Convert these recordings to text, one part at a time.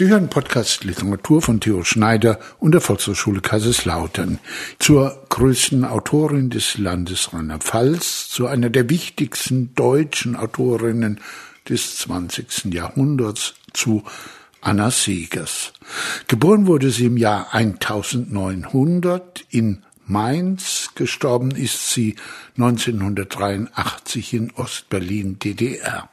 Sie hören Podcast Literatur von Theo Schneider und der Volkshochschule Kaiserslautern. Zur größten Autorin des Landes Rheinland-Pfalz, zu einer der wichtigsten deutschen Autorinnen des 20. Jahrhunderts, zu Anna Segers. Geboren wurde sie im Jahr 1900 in Mainz. Gestorben ist sie 1983 in Ostberlin DDR.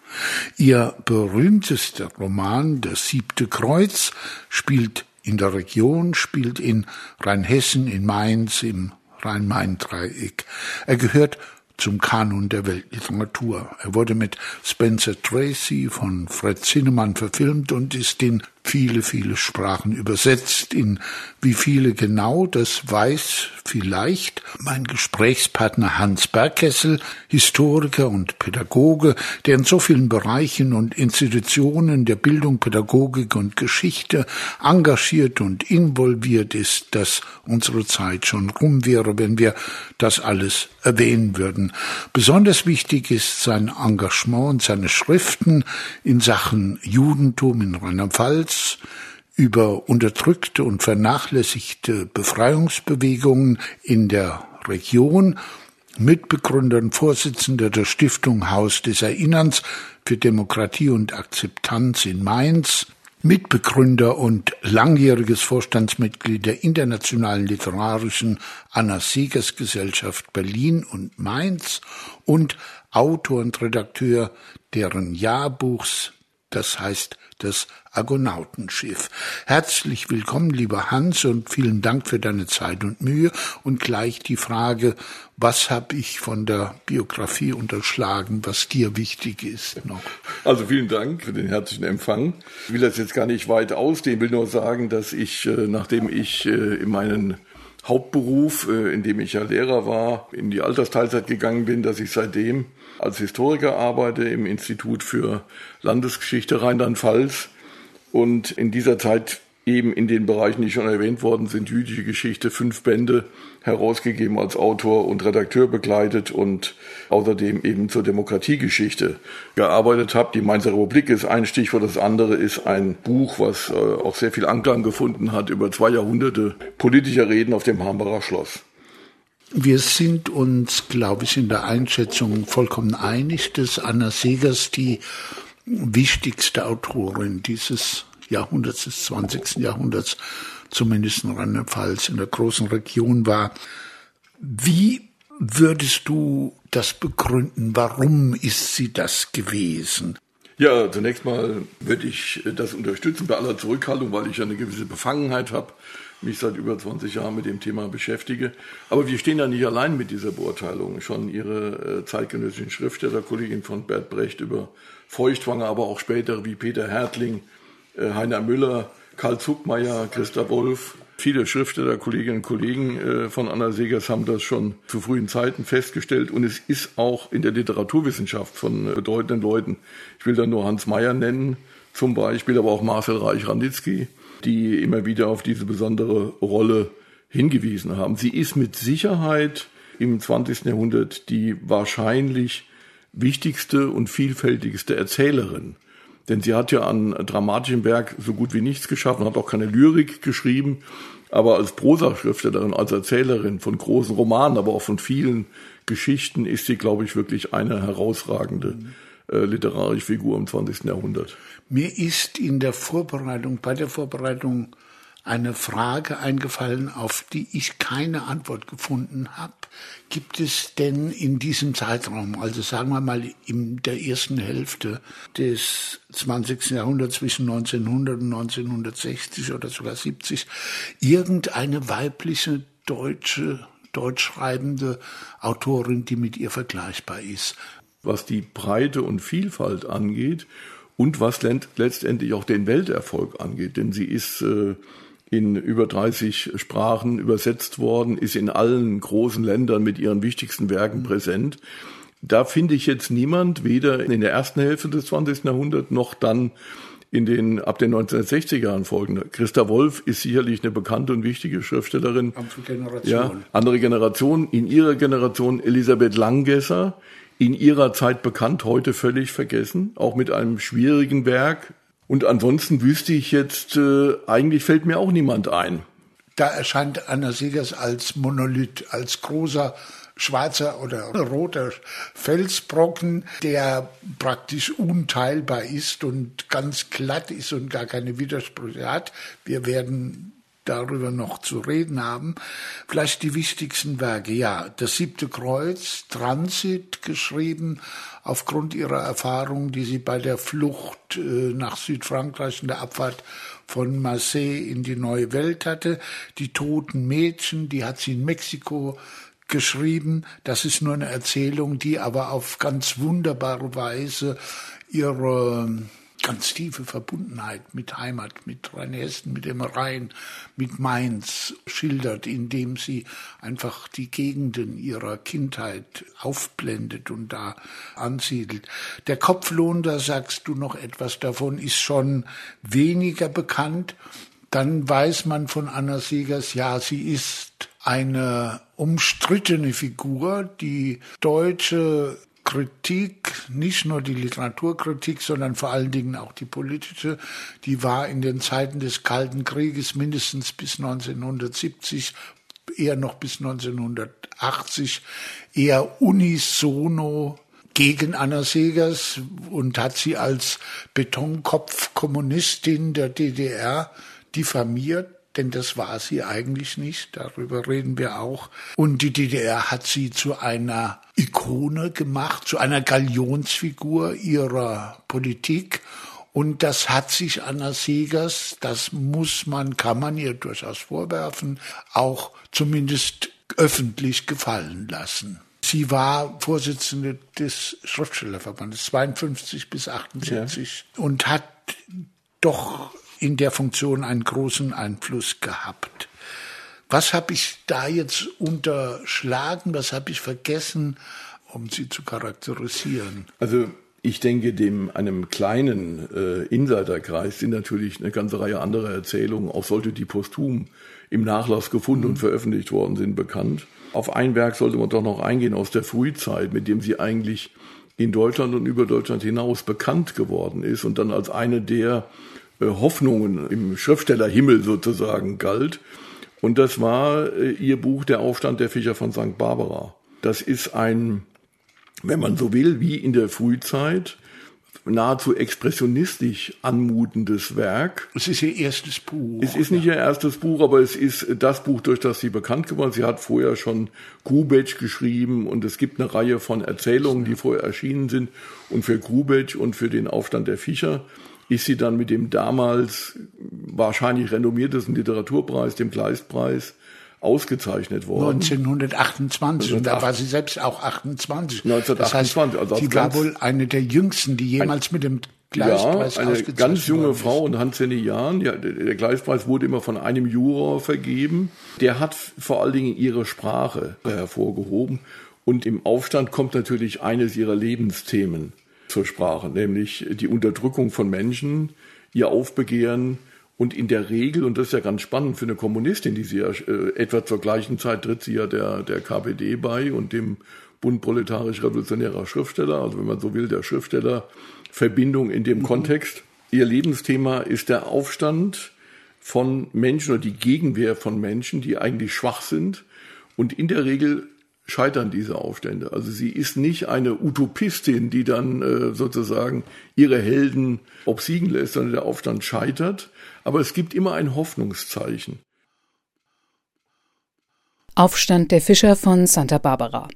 Ihr berühmtester Roman, Das siebte Kreuz, spielt in der Region, spielt in Rheinhessen, in Mainz, im Rhein-Main-Dreieck. Er gehört zum Kanon der Weltliteratur. Er wurde mit Spencer Tracy von Fred Zinnemann verfilmt und ist in viele, viele Sprachen übersetzt. In wie viele genau, das weiß vielleicht mein Gesprächspartner Hans Bergkessel, Historiker und Pädagoge, der in so vielen Bereichen und Institutionen der Bildung, Pädagogik und Geschichte engagiert und involviert ist, dass unsere Zeit schon rum wäre, wenn wir das alles erwähnen würden. Besonders wichtig ist sein Engagement und seine Schriften in Sachen Judentum in Rheinland-Pfalz, über unterdrückte und vernachlässigte Befreiungsbewegungen in der Region, Mitbegründer und Vorsitzender der Stiftung Haus des Erinnerns für Demokratie und Akzeptanz in Mainz, Mitbegründer und langjähriges Vorstandsmitglied der Internationalen Literarischen Anna Siegers Gesellschaft Berlin und Mainz und Autor und Redakteur deren Jahrbuchs, das heißt das Argonautenschiff. Herzlich willkommen, lieber Hans, und vielen Dank für deine Zeit und Mühe. Und gleich die Frage, was habe ich von der Biografie unterschlagen, was dir wichtig ist noch? Also vielen Dank für den herzlichen Empfang. Ich will das jetzt gar nicht weit ausdehnen, will nur sagen, dass ich, äh, nachdem ich äh, in meinen Hauptberuf, äh, in dem ich ja Lehrer war, in die Altersteilzeit gegangen bin, dass ich seitdem als Historiker arbeite im Institut für Landesgeschichte Rheinland-Pfalz und in dieser Zeit eben in den Bereichen, die schon erwähnt worden sind, jüdische Geschichte, fünf Bände herausgegeben als Autor und Redakteur begleitet und außerdem eben zur Demokratiegeschichte gearbeitet habe. Die Mainzer Republik ist ein Stichwort, das andere ist ein Buch, was äh, auch sehr viel Anklang gefunden hat über zwei Jahrhunderte politischer Reden auf dem Hambacher Schloss. Wir sind uns, glaube ich, in der Einschätzung vollkommen einig, dass Anna Segers die wichtigste Autorin dieses Jahrhunderts, des 20. Jahrhunderts, zumindest in Rheinland-Pfalz, in der großen Region war. Wie würdest du das begründen? Warum ist sie das gewesen? Ja, zunächst mal würde ich das unterstützen bei aller Zurückhaltung, weil ich ja eine gewisse Befangenheit habe mich seit über 20 Jahren mit dem Thema beschäftige. Aber wir stehen ja nicht allein mit dieser Beurteilung. Schon Ihre äh, zeitgenössischen Schriftsteller, Kollegin von Bert Brecht über Feuchtwanger, aber auch später wie Peter Hertling, äh, Heiner Müller, Karl Zuckmeier, Christa Wolf, viele Schriftsteller, Kolleginnen und Kollegen äh, von Anna Segers haben das schon zu frühen Zeiten festgestellt. Und es ist auch in der Literaturwissenschaft von bedeutenden Leuten. Ich will da nur Hans Meyer nennen, zum Beispiel, aber auch Marcel Reich-Ranitzky, die immer wieder auf diese besondere Rolle hingewiesen haben. Sie ist mit Sicherheit im 20. Jahrhundert die wahrscheinlich wichtigste und vielfältigste Erzählerin. Denn sie hat ja an dramatischem Werk so gut wie nichts geschaffen, hat auch keine Lyrik geschrieben, aber als Prosaschriftstellerin, als Erzählerin von großen Romanen, aber auch von vielen Geschichten ist sie, glaube ich, wirklich eine herausragende äh, literarische Figur im 20. Jahrhundert. Mir ist in der Vorbereitung, bei der Vorbereitung eine Frage eingefallen, auf die ich keine Antwort gefunden habe. Gibt es denn in diesem Zeitraum, also sagen wir mal in der ersten Hälfte des 20. Jahrhunderts zwischen 1900 und 1960 oder sogar 70, irgendeine weibliche deutsche deutschschreibende Autorin, die mit ihr vergleichbar ist? Was die Breite und Vielfalt angeht, und was letztendlich auch den Welterfolg angeht, denn sie ist äh, in über 30 Sprachen übersetzt worden, ist in allen großen Ländern mit ihren wichtigsten Werken präsent. Da finde ich jetzt niemand, weder in der ersten Hälfte des 20. Jahrhunderts noch dann in den ab den 1960er Jahren folgende. Christa Wolf ist sicherlich eine bekannte und wichtige Schriftstellerin. Andere Generation. Ja, andere Generation. In ihrer Generation Elisabeth Langgesser, in ihrer Zeit bekannt, heute völlig vergessen, auch mit einem schwierigen Werk, Und ansonsten wüsste ich jetzt, äh, eigentlich fällt mir auch niemand ein. Da erscheint Anna Segers als Monolith, als großer schwarzer oder roter Felsbrocken, der praktisch unteilbar ist und ganz glatt ist und gar keine Widersprüche hat. Wir werden darüber noch zu reden haben. Vielleicht die wichtigsten Werke. Ja, das siebte Kreuz, Transit geschrieben, aufgrund ihrer Erfahrung, die sie bei der Flucht äh, nach Südfrankreich in der Abfahrt von Marseille in die neue Welt hatte. Die toten Mädchen, die hat sie in Mexiko geschrieben. Das ist nur eine Erzählung, die aber auf ganz wunderbare Weise ihre ganz tiefe Verbundenheit mit Heimat, mit Rheinhessen, mit dem Rhein, mit Mainz schildert, indem sie einfach die Gegenden ihrer Kindheit aufblendet und da ansiedelt. Der Kopflohn, da sagst du noch etwas davon, ist schon weniger bekannt. Dann weiß man von Anna Segers, ja, sie ist eine umstrittene Figur. Die deutsche Kritik, nicht nur die Literaturkritik, sondern vor allen Dingen auch die politische, die war in den Zeiten des Kalten Krieges mindestens bis 1970, eher noch bis 1980, eher unisono gegen Anna Segers und hat sie als Betonkopf-Kommunistin der DDR diffamiert denn das war sie eigentlich nicht, darüber reden wir auch. Und die DDR hat sie zu einer Ikone gemacht, zu einer Galionsfigur ihrer Politik. Und das hat sich Anna Segers, das muss man, kann man ihr durchaus vorwerfen, auch zumindest öffentlich gefallen lassen. Sie war Vorsitzende des Schriftstellerverbandes 52 bis 78 ja. und hat doch in der Funktion einen großen Einfluss gehabt. Was habe ich da jetzt unterschlagen? Was habe ich vergessen, um sie zu charakterisieren? Also ich denke, dem einem kleinen äh, Insiderkreis sind natürlich eine ganze Reihe anderer Erzählungen, auch solche, die posthum im Nachlass gefunden mhm. und veröffentlicht worden sind, bekannt. Auf ein Werk sollte man doch noch eingehen aus der Frühzeit, mit dem sie eigentlich in Deutschland und über Deutschland hinaus bekannt geworden ist und dann als eine der Hoffnungen im Schriftstellerhimmel sozusagen galt. Und das war äh, ihr Buch Der Aufstand der Fischer von St. Barbara. Das ist ein, wenn man so will, wie in der Frühzeit, nahezu expressionistisch anmutendes Werk. Es ist ihr erstes Buch. Es ist nicht ihr erstes Buch, aber es ist das Buch, durch das sie bekannt geworden ist. Sie hat vorher schon Grubetsch geschrieben und es gibt eine Reihe von Erzählungen, die vorher erschienen sind. Und für Grubetsch und für den Aufstand der Fischer ist sie dann mit dem damals wahrscheinlich renommiertesten Literaturpreis, dem Kleistpreis, ausgezeichnet worden. 1928 und da war sie selbst auch 28. 1928. Das heißt, also sie war wohl eine der jüngsten, die jemals ein, mit dem Gleispreis ja, eine ganz junge Frau und Hans Jahren. Ja, der Gleispreis wurde immer von einem Juror vergeben. Der hat vor allen Dingen ihre Sprache hervorgehoben. Und im Aufstand kommt natürlich eines ihrer Lebensthemen zur Sprache, nämlich die Unterdrückung von Menschen, ihr Aufbegehren und in der Regel, und das ist ja ganz spannend für eine Kommunistin, die sie ja äh, etwa zur gleichen Zeit tritt sie ja der, der KPD bei und dem Bund proletarisch-revolutionärer Schriftsteller, also wenn man so will, der Schriftstellerverbindung in dem mhm. Kontext. Ihr Lebensthema ist der Aufstand von Menschen oder die Gegenwehr von Menschen, die eigentlich schwach sind und in der Regel scheitern diese Aufstände. Also sie ist nicht eine Utopistin, die dann äh, sozusagen ihre Helden obsiegen lässt, sondern der Aufstand scheitert. Aber es gibt immer ein Hoffnungszeichen. Aufstand der Fischer von Santa Barbara.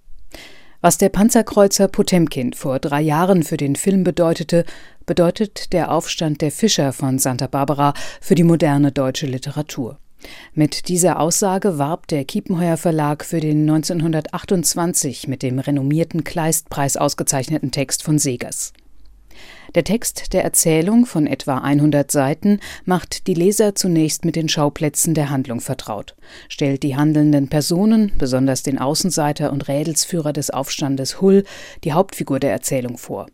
Was der Panzerkreuzer Potemkin vor drei Jahren für den Film bedeutete, bedeutet der Aufstand der Fischer von Santa Barbara für die moderne deutsche Literatur. Mit dieser Aussage warb der Kiepenheuer Verlag für den 1928 mit dem renommierten Kleistpreis ausgezeichneten Text von Segers. Der Text der Erzählung von etwa 100 Seiten macht die Leser zunächst mit den Schauplätzen der Handlung vertraut, stellt die handelnden Personen, besonders den Außenseiter und Rädelsführer des Aufstandes Hull, die Hauptfigur der Erzählung vor.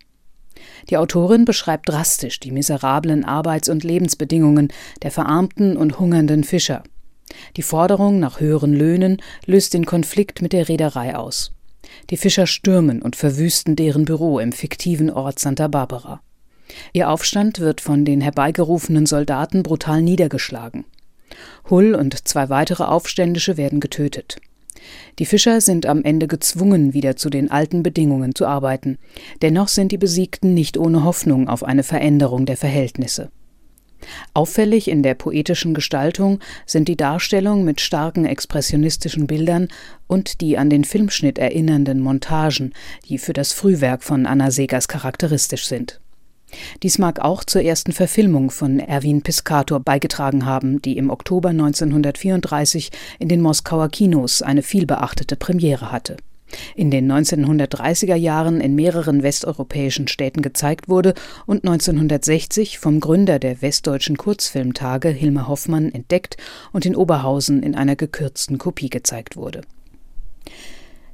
Die Autorin beschreibt drastisch die miserablen Arbeits- und Lebensbedingungen der verarmten und hungernden Fischer. Die Forderung nach höheren Löhnen löst den Konflikt mit der Reederei aus. Die Fischer stürmen und verwüsten deren Büro im fiktiven Ort Santa Barbara. Ihr Aufstand wird von den herbeigerufenen Soldaten brutal niedergeschlagen. Hull und zwei weitere Aufständische werden getötet. Die Fischer sind am Ende gezwungen, wieder zu den alten Bedingungen zu arbeiten. Dennoch sind die Besiegten nicht ohne Hoffnung auf eine Veränderung der Verhältnisse. Auffällig in der poetischen Gestaltung sind die Darstellung mit starken expressionistischen Bildern und die an den Filmschnitt erinnernden Montagen, die für das Frühwerk von Anna Segers charakteristisch sind. Dies mag auch zur ersten Verfilmung von Erwin Piscator beigetragen haben, die im Oktober 1934 in den Moskauer Kinos eine vielbeachtete Premiere hatte. In den 1930er Jahren in mehreren westeuropäischen Städten gezeigt wurde und 1960 vom Gründer der Westdeutschen Kurzfilmtage Hilmar Hoffmann entdeckt und in Oberhausen in einer gekürzten Kopie gezeigt wurde.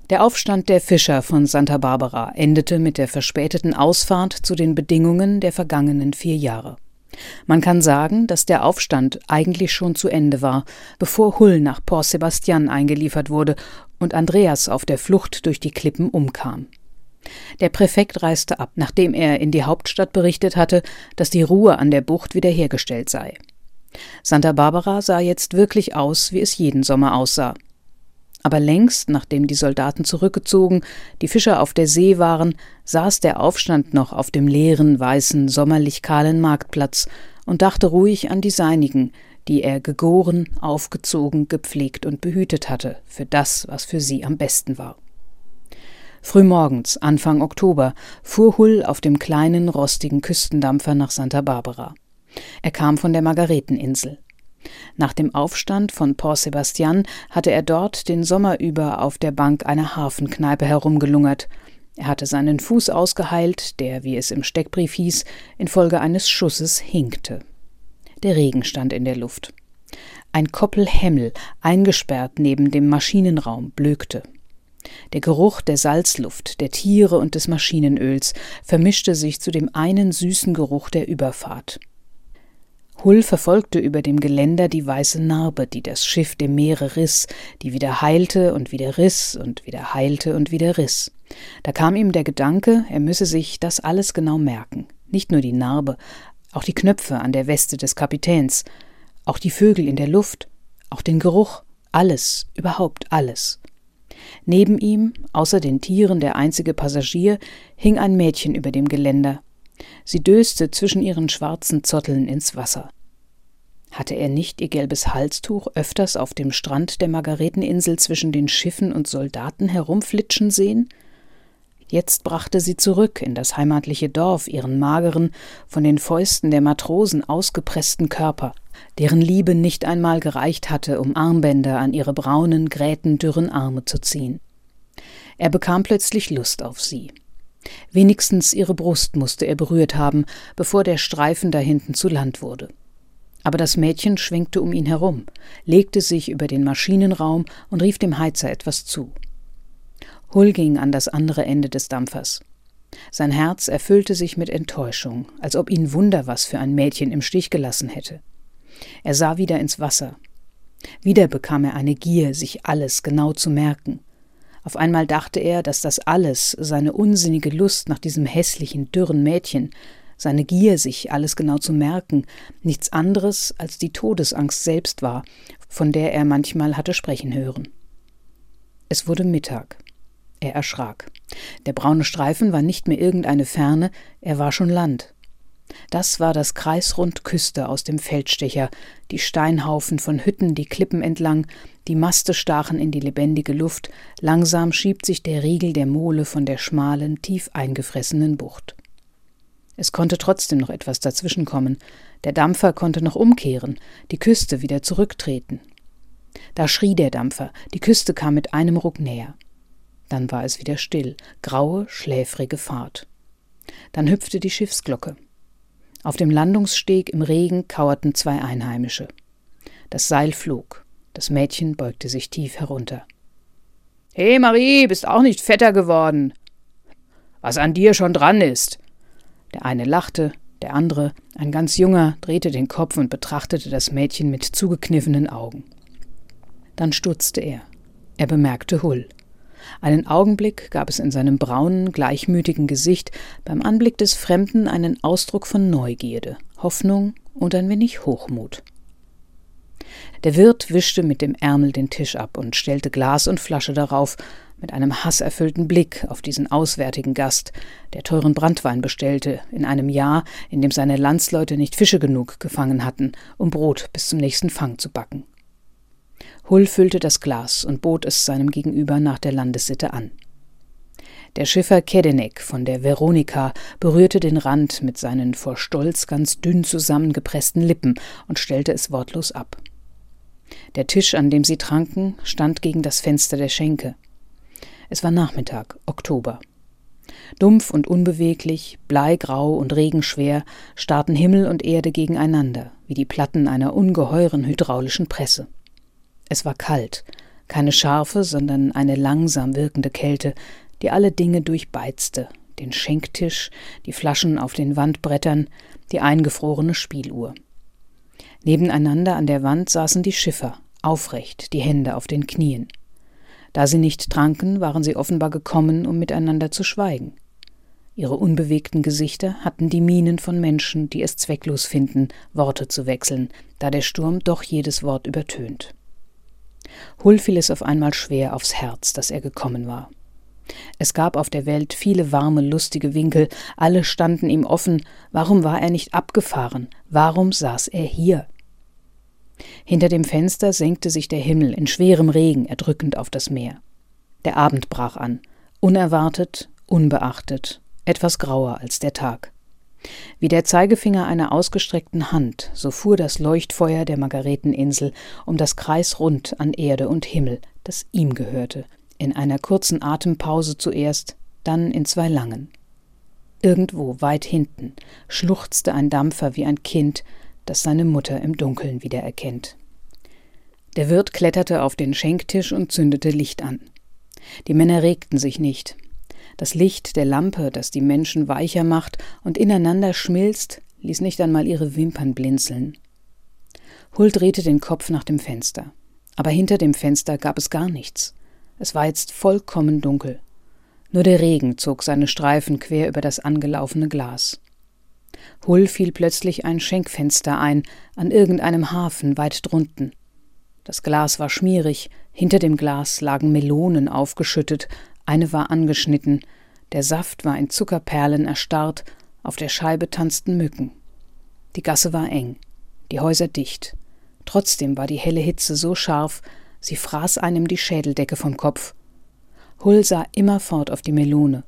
Der Aufstand der Fischer von Santa Barbara endete mit der verspäteten Ausfahrt zu den Bedingungen der vergangenen vier Jahre. Man kann sagen, dass der Aufstand eigentlich schon zu Ende war, bevor Hull nach Port Sebastian eingeliefert wurde und Andreas auf der Flucht durch die Klippen umkam. Der Präfekt reiste ab, nachdem er in die Hauptstadt berichtet hatte, dass die Ruhe an der Bucht wiederhergestellt sei. Santa Barbara sah jetzt wirklich aus, wie es jeden Sommer aussah. Aber längst, nachdem die Soldaten zurückgezogen, die Fischer auf der See waren, saß der Aufstand noch auf dem leeren, weißen, sommerlich kahlen Marktplatz und dachte ruhig an die Seinigen, die er gegoren, aufgezogen, gepflegt und behütet hatte für das, was für sie am besten war. Frühmorgens, Anfang Oktober, fuhr Hull auf dem kleinen, rostigen Küstendampfer nach Santa Barbara. Er kam von der Margareteninsel. Nach dem Aufstand von Port Sebastian hatte er dort den Sommer über auf der Bank einer Hafenkneipe herumgelungert. Er hatte seinen Fuß ausgeheilt, der, wie es im Steckbrief hieß, infolge eines Schusses hinkte. Der Regen stand in der Luft. Ein Koppel Hemmel, eingesperrt neben dem Maschinenraum, blökte. Der Geruch der Salzluft, der Tiere und des Maschinenöls vermischte sich zu dem einen süßen Geruch der Überfahrt. Hull verfolgte über dem Geländer die weiße Narbe, die das Schiff dem Meere riss, die wieder heilte und wieder riss und wieder heilte und wieder riss. Da kam ihm der Gedanke, er müsse sich das alles genau merken. Nicht nur die Narbe, auch die Knöpfe an der Weste des Kapitäns, auch die Vögel in der Luft, auch den Geruch, alles, überhaupt alles. Neben ihm, außer den Tieren der einzige Passagier, hing ein Mädchen über dem Geländer, Sie döste zwischen ihren schwarzen Zotteln ins Wasser. Hatte er nicht ihr gelbes Halstuch öfters auf dem Strand der Margareteninsel zwischen den Schiffen und Soldaten herumflitschen sehen? Jetzt brachte sie zurück in das heimatliche Dorf ihren mageren, von den Fäusten der Matrosen ausgepressten Körper, deren Liebe nicht einmal gereicht hatte, um Armbänder an ihre braunen, grätendürren Arme zu ziehen. Er bekam plötzlich Lust auf sie. Wenigstens ihre Brust musste er berührt haben, bevor der Streifen da hinten zu Land wurde. Aber das Mädchen schwenkte um ihn herum, legte sich über den Maschinenraum und rief dem Heizer etwas zu. Hull ging an das andere Ende des Dampfers. Sein Herz erfüllte sich mit Enttäuschung, als ob ihn Wunder was für ein Mädchen im Stich gelassen hätte. Er sah wieder ins Wasser. Wieder bekam er eine Gier, sich alles genau zu merken. Auf einmal dachte er, dass das alles, seine unsinnige Lust nach diesem hässlichen, dürren Mädchen, seine Gier, sich alles genau zu merken, nichts anderes als die Todesangst selbst war, von der er manchmal hatte sprechen hören. Es wurde Mittag. Er erschrak. Der braune Streifen war nicht mehr irgendeine Ferne, er war schon Land. Das war das Kreisrund Küste aus dem Feldstecher, die Steinhaufen von Hütten die Klippen entlang, die Maste stachen in die lebendige Luft, langsam schiebt sich der Riegel der Mole von der schmalen, tief eingefressenen Bucht. Es konnte trotzdem noch etwas dazwischenkommen. Der Dampfer konnte noch umkehren, die Küste wieder zurücktreten. Da schrie der Dampfer, die Küste kam mit einem Ruck näher. Dann war es wieder still, graue, schläfrige Fahrt. Dann hüpfte die Schiffsglocke. Auf dem Landungssteg im Regen kauerten zwei Einheimische. Das Seil flog. Das Mädchen beugte sich tief herunter. He, Marie, bist auch nicht fetter geworden. Was an dir schon dran ist. Der eine lachte, der andere, ein ganz junger, drehte den Kopf und betrachtete das Mädchen mit zugekniffenen Augen. Dann stutzte er. Er bemerkte Hull. Einen Augenblick gab es in seinem braunen, gleichmütigen Gesicht beim Anblick des Fremden einen Ausdruck von Neugierde, Hoffnung und ein wenig Hochmut. Der Wirt wischte mit dem Ärmel den Tisch ab und stellte Glas und Flasche darauf, mit einem hasserfüllten Blick auf diesen auswärtigen Gast, der teuren Brandwein bestellte, in einem Jahr, in dem seine Landsleute nicht Fische genug gefangen hatten, um Brot bis zum nächsten Fang zu backen. Hull füllte das Glas und bot es seinem Gegenüber nach der Landessitte an. Der Schiffer Kedenek von der Veronika berührte den Rand mit seinen vor Stolz ganz dünn zusammengepressten Lippen und stellte es wortlos ab. Der Tisch, an dem sie tranken, stand gegen das Fenster der Schenke. Es war Nachmittag, Oktober. Dumpf und unbeweglich, bleigrau und regenschwer starrten Himmel und Erde gegeneinander, wie die Platten einer ungeheuren hydraulischen Presse. Es war kalt, keine scharfe, sondern eine langsam wirkende Kälte, die alle Dinge durchbeizte, den Schenktisch, die Flaschen auf den Wandbrettern, die eingefrorene Spieluhr. Nebeneinander an der Wand saßen die Schiffer, aufrecht, die Hände auf den Knien. Da sie nicht tranken, waren sie offenbar gekommen, um miteinander zu schweigen. Ihre unbewegten Gesichter hatten die Mienen von Menschen, die es zwecklos finden, Worte zu wechseln, da der Sturm doch jedes Wort übertönt. Hull fiel es auf einmal schwer aufs Herz, dass er gekommen war. Es gab auf der Welt viele warme, lustige Winkel, alle standen ihm offen, warum war er nicht abgefahren, warum saß er hier? Hinter dem Fenster senkte sich der Himmel in schwerem Regen erdrückend auf das Meer. Der Abend brach an, unerwartet, unbeachtet, etwas grauer als der Tag. Wie der Zeigefinger einer ausgestreckten Hand, so fuhr das Leuchtfeuer der Margareteninsel um das Kreis rund an Erde und Himmel, das ihm gehörte, in einer kurzen Atempause zuerst, dann in zwei langen. Irgendwo weit hinten schluchzte ein Dampfer wie ein Kind, das seine Mutter im Dunkeln wiedererkennt. Der Wirt kletterte auf den Schenktisch und zündete Licht an. Die Männer regten sich nicht, das Licht der Lampe, das die Menschen weicher macht und ineinander schmilzt, ließ nicht einmal ihre Wimpern blinzeln. Hull drehte den Kopf nach dem Fenster. Aber hinter dem Fenster gab es gar nichts. Es war jetzt vollkommen dunkel. Nur der Regen zog seine Streifen quer über das angelaufene Glas. Hull fiel plötzlich ein Schenkfenster ein, an irgendeinem Hafen weit drunten. Das Glas war schmierig, hinter dem Glas lagen Melonen aufgeschüttet, eine war angeschnitten, der Saft war in Zuckerperlen erstarrt, auf der Scheibe tanzten Mücken. Die Gasse war eng, die Häuser dicht. Trotzdem war die helle Hitze so scharf, sie fraß einem die Schädeldecke vom Kopf. Hull sah immerfort auf die Melone.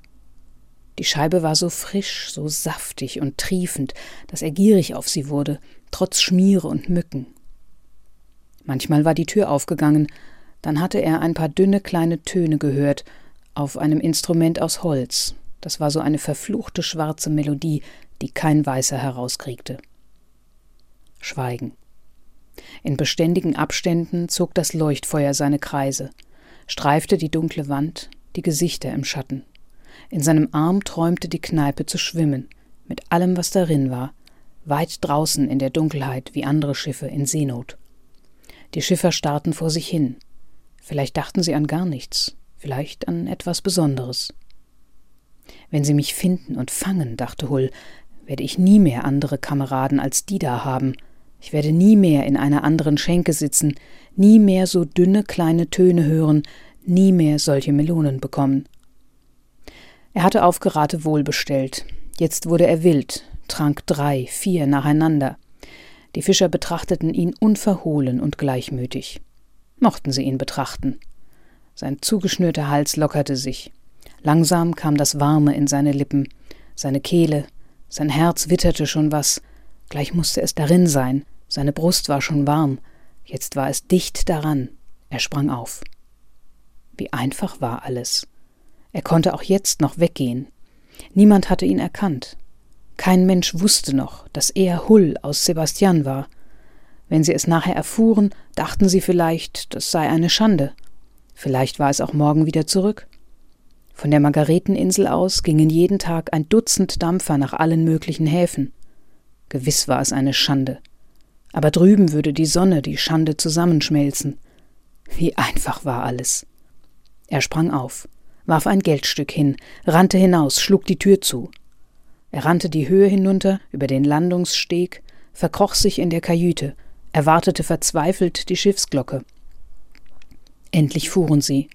Die Scheibe war so frisch, so saftig und triefend, dass er gierig auf sie wurde, trotz Schmiere und Mücken. Manchmal war die Tür aufgegangen, dann hatte er ein paar dünne kleine Töne gehört, auf einem Instrument aus Holz. Das war so eine verfluchte schwarze Melodie, die kein Weißer herauskriegte. Schweigen. In beständigen Abständen zog das Leuchtfeuer seine Kreise, streifte die dunkle Wand, die Gesichter im Schatten. In seinem Arm träumte die Kneipe zu schwimmen, mit allem, was darin war, weit draußen in der Dunkelheit wie andere Schiffe in Seenot. Die Schiffer starrten vor sich hin. Vielleicht dachten sie an gar nichts, vielleicht an etwas Besonderes. Wenn sie mich finden und fangen, dachte Hull, werde ich nie mehr andere Kameraden als die da haben. Ich werde nie mehr in einer anderen Schenke sitzen, nie mehr so dünne kleine Töne hören, nie mehr solche Melonen bekommen. Er hatte auf Geratewohl bestellt. Jetzt wurde er wild, trank drei, vier nacheinander. Die Fischer betrachteten ihn unverhohlen und gleichmütig. Mochten sie ihn betrachten. Sein zugeschnürter Hals lockerte sich. Langsam kam das Warme in seine Lippen, seine Kehle, sein Herz witterte schon was, gleich musste es darin sein, seine Brust war schon warm, jetzt war es dicht daran, er sprang auf. Wie einfach war alles. Er konnte auch jetzt noch weggehen. Niemand hatte ihn erkannt. Kein Mensch wusste noch, dass er Hull aus Sebastian war. Wenn sie es nachher erfuhren, dachten sie vielleicht, das sei eine Schande. Vielleicht war es auch morgen wieder zurück. Von der Margareteninsel aus gingen jeden Tag ein Dutzend Dampfer nach allen möglichen Häfen. Gewiss war es eine Schande. Aber drüben würde die Sonne die Schande zusammenschmelzen. Wie einfach war alles. Er sprang auf, warf ein Geldstück hin, rannte hinaus, schlug die Tür zu. Er rannte die Höhe hinunter, über den Landungssteg, verkroch sich in der Kajüte, erwartete verzweifelt die Schiffsglocke. Endlich fuhren sie.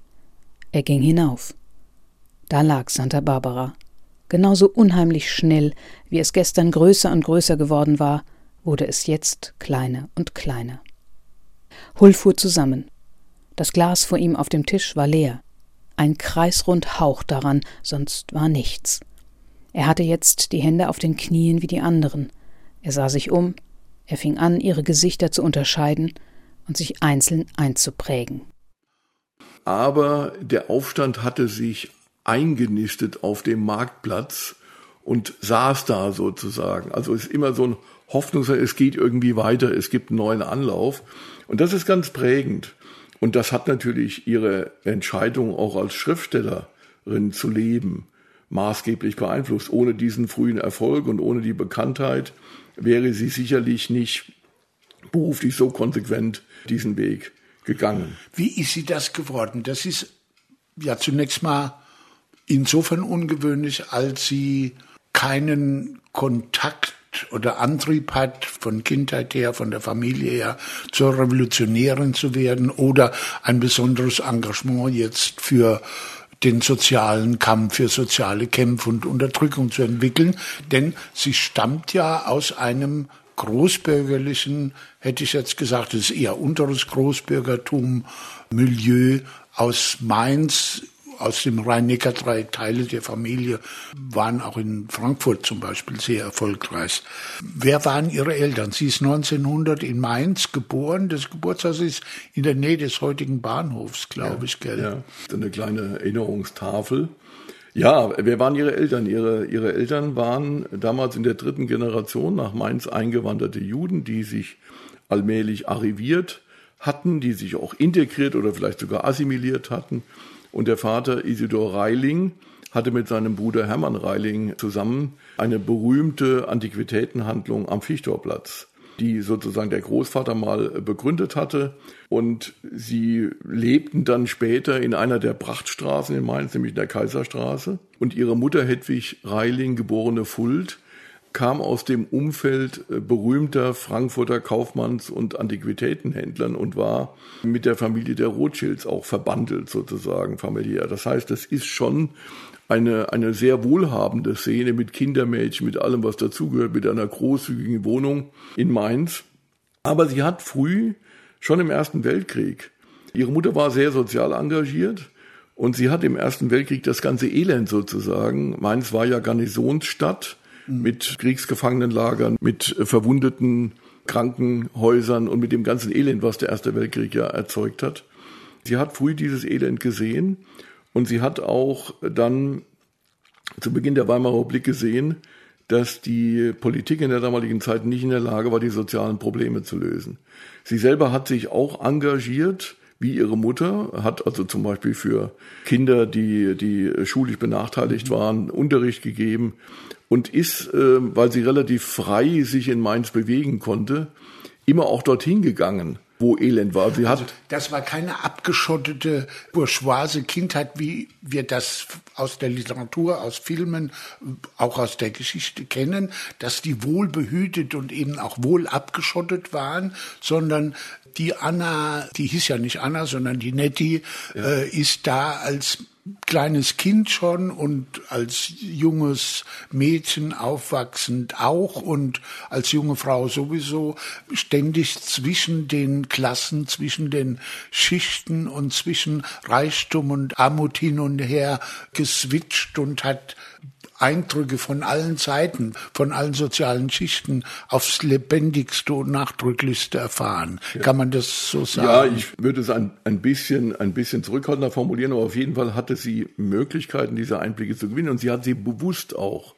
Er ging hinauf. Da lag Santa Barbara. Genauso unheimlich schnell, wie es gestern größer und größer geworden war, wurde es jetzt kleiner und kleiner. Hull fuhr zusammen. Das Glas vor ihm auf dem Tisch war leer. Ein kreisrund Hauch daran, sonst war nichts. Er hatte jetzt die Hände auf den Knien wie die anderen. Er sah sich um, er fing an, ihre Gesichter zu unterscheiden und sich einzeln einzuprägen. Aber der Aufstand hatte sich eingenistet auf dem Marktplatz und saß da sozusagen. Also es ist immer so ein Hoffnung, es geht irgendwie weiter, es gibt einen neuen Anlauf. Und das ist ganz prägend. Und das hat natürlich ihre Entscheidung auch als Schriftstellerin zu leben maßgeblich beeinflusst. Ohne diesen frühen Erfolg und ohne die Bekanntheit wäre sie sicherlich nicht beruflich so konsequent diesen Weg gegangen. Wie ist sie das geworden? Das ist ja zunächst mal insofern ungewöhnlich, als sie keinen Kontakt oder Antrieb hat, von Kindheit her, von der Familie her, zur Revolutionärin zu werden oder ein besonderes Engagement jetzt für den sozialen Kampf, für soziale Kämpfe und Unterdrückung zu entwickeln. Denn sie stammt ja aus einem großbürgerlichen, hätte ich jetzt gesagt, das ist eher unteres Großbürgertum, Milieu aus Mainz aus dem Rhein-Neckar drei Teile der Familie waren auch in Frankfurt zum Beispiel sehr erfolgreich. Wer waren Ihre Eltern? Sie ist 1900 in Mainz geboren. Das Geburtshaus ist in der Nähe des heutigen Bahnhofs, glaube ja, ich, gell? Ja, eine kleine Erinnerungstafel. Ja, wer waren Ihre Eltern? Ihre, Ihre Eltern waren damals in der dritten Generation nach Mainz eingewanderte Juden, die sich allmählich arriviert hatten, die sich auch integriert oder vielleicht sogar assimiliert hatten und der Vater Isidor Reiling hatte mit seinem Bruder Hermann Reiling zusammen eine berühmte Antiquitätenhandlung am Fichtorplatz, die sozusagen der Großvater mal begründet hatte. Und sie lebten dann später in einer der Prachtstraßen in Mainz, nämlich in der Kaiserstraße. Und ihre Mutter Hedwig Reiling, geborene Fuld, kam aus dem Umfeld äh, berühmter Frankfurter Kaufmanns- und Antiquitätenhändlern und war mit der Familie der Rothschilds auch verbandelt sozusagen familiär. Das heißt, es ist schon eine, eine sehr wohlhabende Szene mit Kindermädchen, mit allem, was dazugehört, mit einer großzügigen Wohnung in Mainz. Aber sie hat früh, schon im Ersten Weltkrieg, ihre Mutter war sehr sozial engagiert und sie hat im Ersten Weltkrieg das ganze Elend sozusagen, Mainz war ja Garnisonsstadt, mit Kriegsgefangenenlagern, mit verwundeten Krankenhäusern und mit dem ganzen Elend, was der Erste Weltkrieg ja erzeugt hat. Sie hat früh dieses Elend gesehen und sie hat auch dann zu Beginn der Weimarer Republik gesehen, dass die Politik in der damaligen Zeit nicht in der Lage war, die sozialen Probleme zu lösen. Sie selber hat sich auch engagiert, wie ihre Mutter, hat also zum Beispiel für Kinder, die, die schulisch benachteiligt waren, Unterricht gegeben und ist, äh, weil sie relativ frei sich in Mainz bewegen konnte, immer auch dorthin gegangen wo Elend war. Sie hat also das war keine abgeschottete bourgeoise Kindheit, wie wir das aus der Literatur, aus Filmen, auch aus der Geschichte kennen, dass die wohl behütet und eben auch wohl abgeschottet waren, sondern die Anna, die hieß ja nicht Anna, sondern die Nettie, ja. äh, ist da als kleines Kind schon und als junges Mädchen aufwachsend auch und als junge Frau sowieso ständig zwischen den Klassen, zwischen den Schichten und zwischen Reichtum und Armut hin und her geswitcht und hat Eindrücke von allen Seiten, von allen sozialen Schichten aufs lebendigste und nachdrücklichste erfahren. Ja. Kann man das so sagen? Ja, ich würde es ein, ein bisschen, ein bisschen zurückhaltender formulieren, aber auf jeden Fall hatte sie Möglichkeiten, diese Einblicke zu gewinnen und sie hat sie bewusst auch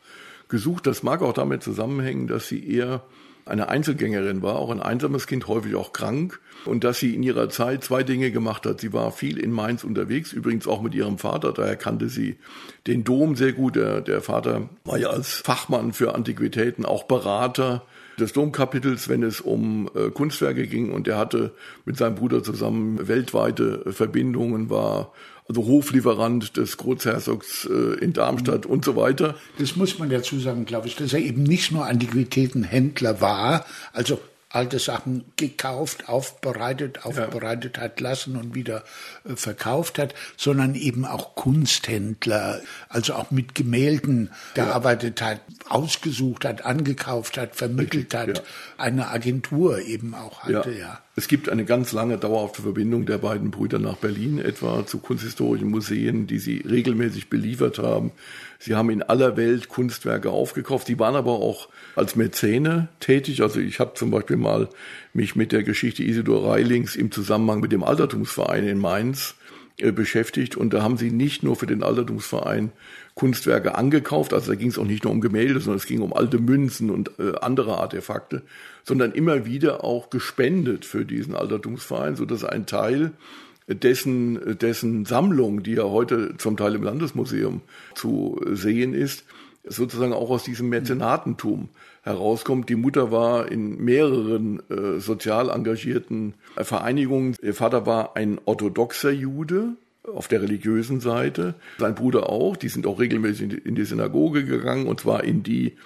gesucht. Das mag auch damit zusammenhängen, dass sie eher eine Einzelgängerin war, auch ein einsames Kind, häufig auch krank. Und dass sie in ihrer Zeit zwei Dinge gemacht hat. Sie war viel in Mainz unterwegs, übrigens auch mit ihrem Vater, daher kannte sie den Dom sehr gut. Der, der Vater war ja als Fachmann für Antiquitäten auch Berater des Domkapitels, wenn es um äh, Kunstwerke ging. Und er hatte mit seinem Bruder zusammen weltweite Verbindungen, war also Hoflieferant des Großherzogs äh, in Darmstadt und so weiter. Das muss man dazu sagen, glaube ich, dass er eben nicht nur Antiquitätenhändler war, also alte Sachen gekauft, aufbereitet, aufbereitet ja. hat lassen und wieder äh, verkauft hat, sondern eben auch Kunsthändler, also auch mit Gemälden gearbeitet ja. hat, ausgesucht hat, angekauft hat, vermittelt hat, ja. eine Agentur eben auch hatte, ja. Es gibt eine ganz lange dauerhafte Verbindung der beiden Brüder nach Berlin, etwa zu kunsthistorischen Museen, die sie regelmäßig beliefert haben. Sie haben in aller Welt Kunstwerke aufgekauft. Sie waren aber auch als Mäzene tätig. Also ich habe zum Beispiel mal mich mit der Geschichte Isidor Reilings im Zusammenhang mit dem Altertumsverein in Mainz beschäftigt. Und da haben sie nicht nur für den Altertumsverein Kunstwerke angekauft, also da ging es auch nicht nur um Gemälde, sondern es ging um alte Münzen und äh, andere Artefakte, sondern immer wieder auch gespendet für diesen Altertumsverein, so dass ein Teil dessen, dessen Sammlung, die ja heute zum Teil im Landesmuseum zu sehen ist, sozusagen auch aus diesem Mäzenatentum herauskommt. Die Mutter war in mehreren äh, sozial engagierten Vereinigungen. Ihr Vater war ein orthodoxer Jude auf der religiösen Seite, sein Bruder auch. Die sind auch regelmäßig in die Synagoge gegangen und zwar in die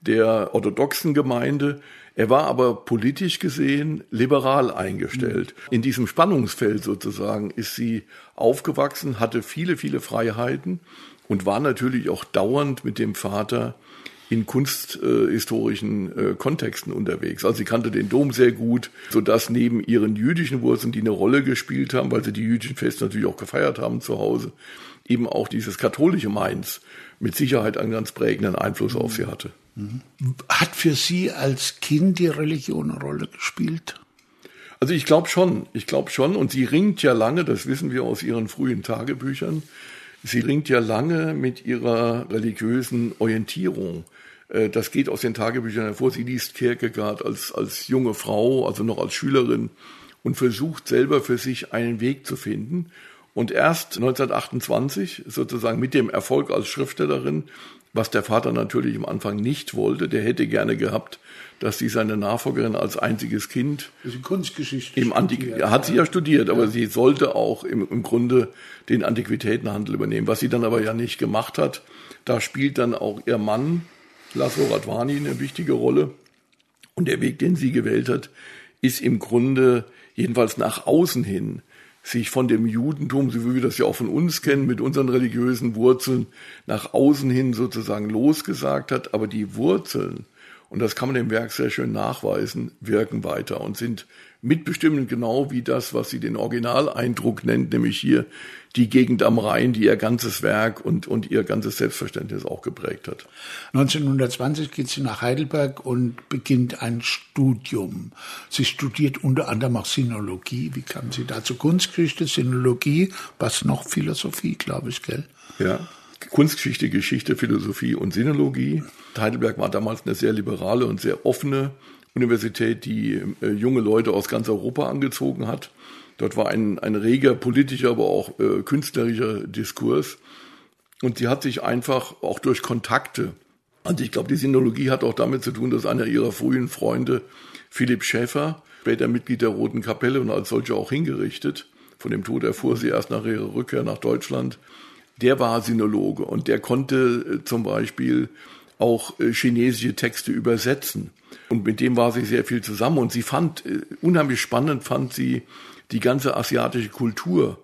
der orthodoxen Gemeinde. Er war aber politisch gesehen liberal eingestellt. In diesem Spannungsfeld sozusagen ist sie aufgewachsen, hatte viele, viele Freiheiten und war natürlich auch dauernd mit dem Vater in kunsthistorischen äh, Kontexten unterwegs. Also sie kannte den Dom sehr gut, so dass neben ihren jüdischen Wurzeln, die eine Rolle gespielt haben, weil sie die jüdischen Feste natürlich auch gefeiert haben zu Hause, eben auch dieses katholische Mainz mit Sicherheit einen ganz prägenden Einfluss auf sie hatte. Hat für Sie als Kind die Religion eine Rolle gespielt? Also ich glaube schon, ich glaube schon. Und sie ringt ja lange, das wissen wir aus ihren frühen Tagebüchern, sie ringt ja lange mit ihrer religiösen Orientierung. Äh, das geht aus den Tagebüchern hervor. Sie liest Kierkegaard als, als junge Frau, also noch als Schülerin und versucht selber für sich einen Weg zu finden. Und erst 1928, sozusagen mit dem Erfolg als Schriftstellerin, was der Vater natürlich am Anfang nicht wollte, der hätte gerne gehabt, dass sie seine Nachfolgerin als einziges Kind also Kunstgeschichte im Antik er hat sie ja studiert, aber ja. sie sollte auch im, im Grunde den Antiquitätenhandel übernehmen, was sie dann aber ja nicht gemacht hat. Da spielt dann auch ihr Mann Laszlo Radwani eine wichtige Rolle. Und der Weg, den sie gewählt hat, ist im Grunde jedenfalls nach außen hin sich von dem Judentum, so wie wir das ja auch von uns kennen, mit unseren religiösen Wurzeln nach außen hin sozusagen losgesagt hat. Aber die Wurzeln, und das kann man im Werk sehr schön nachweisen, wirken weiter und sind mitbestimmend genau wie das, was sie den Originaleindruck nennt, nämlich hier die Gegend am Rhein, die ihr ganzes Werk und, und ihr ganzes Selbstverständnis auch geprägt hat. 1920 geht sie nach Heidelberg und beginnt ein Studium. Sie studiert unter anderem auch Sinologie. Wie kam sie dazu? Kunstgeschichte, Sinologie, was noch? Philosophie, glaube ich, gell? Ja. Kunstgeschichte, Geschichte, Philosophie und Sinologie. Heidelberg war damals eine sehr liberale und sehr offene Universität, die äh, junge Leute aus ganz Europa angezogen hat. Dort war ein, ein reger politischer, aber auch äh, künstlerischer Diskurs. Und sie hat sich einfach auch durch Kontakte, also ich glaube, die Sinologie hat auch damit zu tun, dass einer ihrer frühen Freunde, Philipp Schäffer, später Mitglied der Roten Kapelle und als solcher auch hingerichtet, von dem Tod erfuhr sie erst nach ihrer Rückkehr nach Deutschland, der war Sinologe und der konnte äh, zum Beispiel auch äh, chinesische Texte übersetzen. Und mit dem war sie sehr viel zusammen. Und sie fand, äh, unheimlich spannend fand sie die ganze asiatische Kultur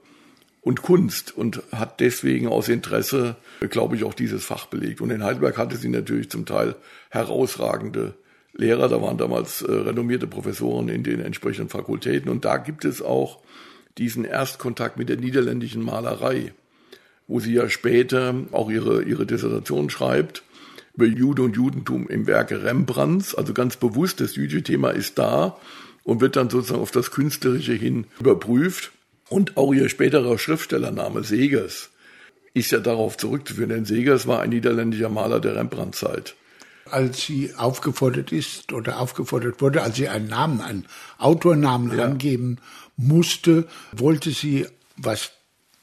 und Kunst und hat deswegen aus Interesse, glaube ich, auch dieses Fach belegt. Und in Heidelberg hatte sie natürlich zum Teil herausragende Lehrer. Da waren damals äh, renommierte Professoren in den entsprechenden Fakultäten. Und da gibt es auch diesen Erstkontakt mit der niederländischen Malerei, wo sie ja später auch ihre, ihre Dissertation schreibt über Jude und Judentum im Werke Rembrandts. Also ganz bewusst, das jüdische Thema ist da und wird dann sozusagen auf das Künstlerische hin überprüft. Und auch ihr späterer Schriftstellername Segers ist ja darauf zurückzuführen, denn Segers war ein niederländischer Maler der Rembrandt-Zeit. Als sie aufgefordert ist oder aufgefordert wurde, als sie einen Namen, einen Autornamen ja. angeben musste, wollte sie, was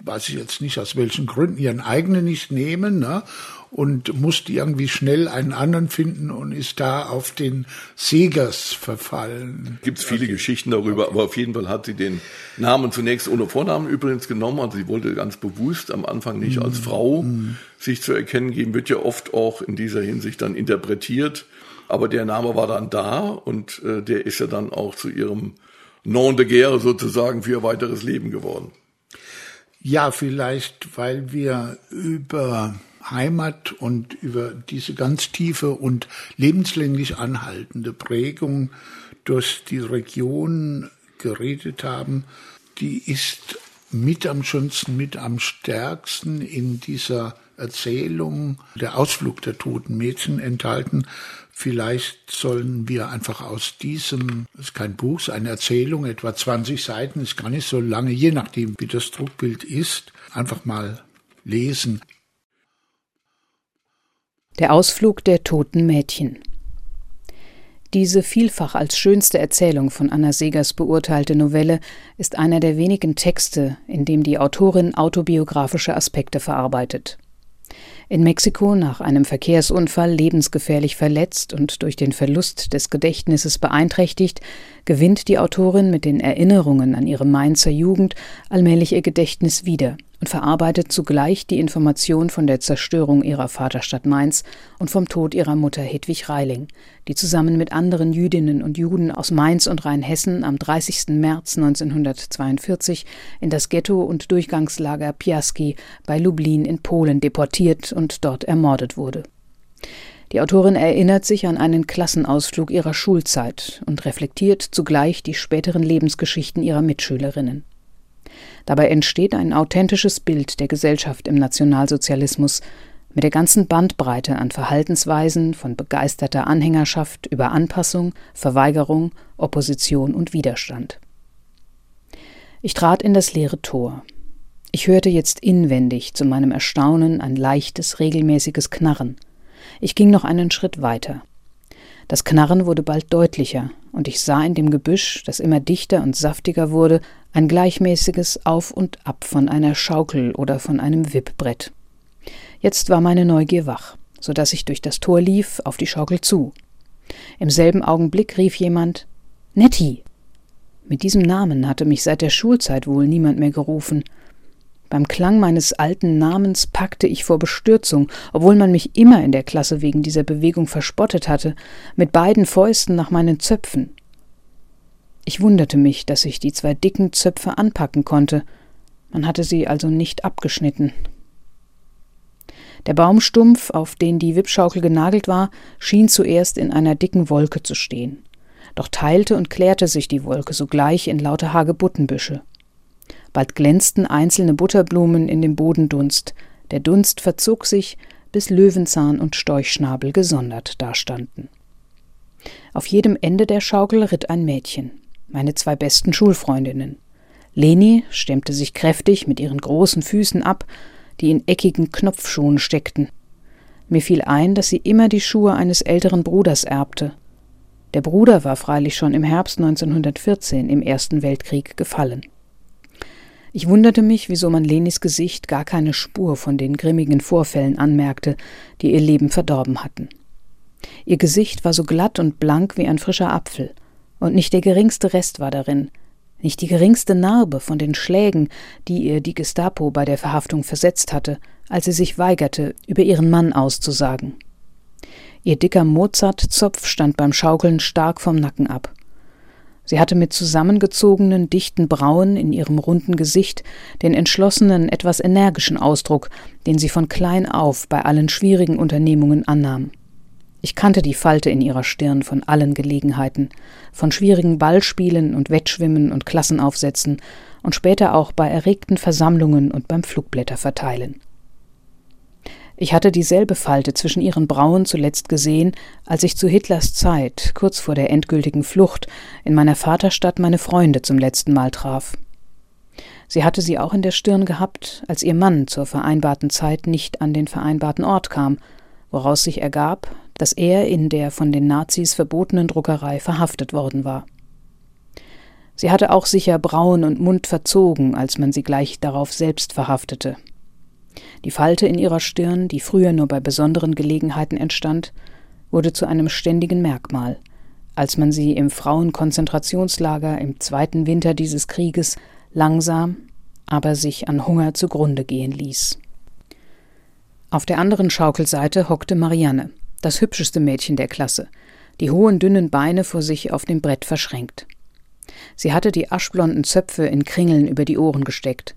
weiß ich jetzt nicht aus welchen Gründen, ihren eigenen nicht nehmen ne? Und musste irgendwie schnell einen anderen finden und ist da auf den Segers verfallen. Gibt es viele Geschichten darüber, okay. aber auf jeden Fall hat sie den Namen zunächst ohne Vornamen übrigens genommen. Also sie wollte ganz bewusst am Anfang nicht mm. als Frau mm. sich zu erkennen geben, wird ja oft auch in dieser Hinsicht dann interpretiert. Aber der Name war dann da und äh, der ist ja dann auch zu ihrem Nom de guerre sozusagen für ihr weiteres Leben geworden. Ja, vielleicht, weil wir über Heimat und über diese ganz tiefe und lebenslänglich anhaltende Prägung durch die Region geredet haben, die ist mit am schönsten, mit am stärksten in dieser Erzählung der Ausflug der toten Mädchen enthalten. Vielleicht sollen wir einfach aus diesem, das ist kein Buch, es ist eine Erzählung, etwa 20 Seiten, ist gar nicht so lange, je nachdem, wie das Druckbild ist, einfach mal lesen. Der Ausflug der toten Mädchen. Diese vielfach als schönste Erzählung von Anna Segers beurteilte Novelle ist einer der wenigen Texte, in dem die Autorin autobiografische Aspekte verarbeitet. In Mexiko nach einem Verkehrsunfall lebensgefährlich verletzt und durch den Verlust des Gedächtnisses beeinträchtigt, gewinnt die Autorin mit den Erinnerungen an ihre Mainzer Jugend allmählich ihr Gedächtnis wieder und verarbeitet zugleich die Information von der Zerstörung ihrer Vaterstadt Mainz und vom Tod ihrer Mutter Hedwig Reiling, die zusammen mit anderen Jüdinnen und Juden aus Mainz und Rheinhessen am 30. März 1942 in das Ghetto und Durchgangslager Piaski bei Lublin in Polen deportiert und dort ermordet wurde. Die Autorin erinnert sich an einen Klassenausflug ihrer Schulzeit und reflektiert zugleich die späteren Lebensgeschichten ihrer Mitschülerinnen. Dabei entsteht ein authentisches Bild der Gesellschaft im Nationalsozialismus mit der ganzen Bandbreite an Verhaltensweisen von begeisterter Anhängerschaft über Anpassung, Verweigerung, Opposition und Widerstand. Ich trat in das leere Tor. Ich hörte jetzt inwendig zu meinem Erstaunen ein leichtes, regelmäßiges Knarren. Ich ging noch einen Schritt weiter. Das Knarren wurde bald deutlicher, und ich sah in dem Gebüsch, das immer dichter und saftiger wurde, ein gleichmäßiges Auf und Ab von einer Schaukel oder von einem Wippbrett. Jetzt war meine Neugier wach, so dass ich durch das Tor lief, auf die Schaukel zu. Im selben Augenblick rief jemand Nettie. Mit diesem Namen hatte mich seit der Schulzeit wohl niemand mehr gerufen. Beim Klang meines alten Namens packte ich vor Bestürzung, obwohl man mich immer in der Klasse wegen dieser Bewegung verspottet hatte, mit beiden Fäusten nach meinen Zöpfen. Ich wunderte mich, dass ich die zwei dicken Zöpfe anpacken konnte. Man hatte sie also nicht abgeschnitten. Der Baumstumpf, auf den die Wippschaukel genagelt war, schien zuerst in einer dicken Wolke zu stehen. Doch teilte und klärte sich die Wolke sogleich in lauter Hagebuttenbüsche. Bald glänzten einzelne Butterblumen in dem Bodendunst, der Dunst verzog sich, bis Löwenzahn und Storchschnabel gesondert dastanden. Auf jedem Ende der Schaukel ritt ein Mädchen meine zwei besten Schulfreundinnen. Leni stemmte sich kräftig mit ihren großen Füßen ab, die in eckigen Knopfschuhen steckten. Mir fiel ein, dass sie immer die Schuhe eines älteren Bruders erbte. Der Bruder war freilich schon im Herbst 1914 im Ersten Weltkrieg gefallen. Ich wunderte mich, wieso man Lenis Gesicht gar keine Spur von den grimmigen Vorfällen anmerkte, die ihr Leben verdorben hatten. Ihr Gesicht war so glatt und blank wie ein frischer Apfel, und nicht der geringste Rest war darin, nicht die geringste Narbe von den Schlägen, die ihr die Gestapo bei der Verhaftung versetzt hatte, als sie sich weigerte, über ihren Mann auszusagen. Ihr dicker Mozartzopf stand beim Schaukeln stark vom Nacken ab. Sie hatte mit zusammengezogenen, dichten Brauen in ihrem runden Gesicht den entschlossenen, etwas energischen Ausdruck, den sie von klein auf bei allen schwierigen Unternehmungen annahm. Ich kannte die Falte in ihrer Stirn von allen Gelegenheiten, von schwierigen Ballspielen und Wettschwimmen und Klassenaufsätzen und später auch bei erregten Versammlungen und beim Flugblätterverteilen. Ich hatte dieselbe Falte zwischen ihren Brauen zuletzt gesehen, als ich zu Hitlers Zeit, kurz vor der endgültigen Flucht, in meiner Vaterstadt meine Freunde zum letzten Mal traf. Sie hatte sie auch in der Stirn gehabt, als ihr Mann zur vereinbarten Zeit nicht an den vereinbarten Ort kam, woraus sich ergab, dass er in der von den Nazis verbotenen Druckerei verhaftet worden war. Sie hatte auch sicher Brauen und Mund verzogen, als man sie gleich darauf selbst verhaftete. Die Falte in ihrer Stirn, die früher nur bei besonderen Gelegenheiten entstand, wurde zu einem ständigen Merkmal, als man sie im Frauenkonzentrationslager im zweiten Winter dieses Krieges langsam, aber sich an Hunger zugrunde gehen ließ. Auf der anderen Schaukelseite hockte Marianne, das hübscheste Mädchen der Klasse, die hohen dünnen Beine vor sich auf dem Brett verschränkt. Sie hatte die aschblonden Zöpfe in Kringeln über die Ohren gesteckt.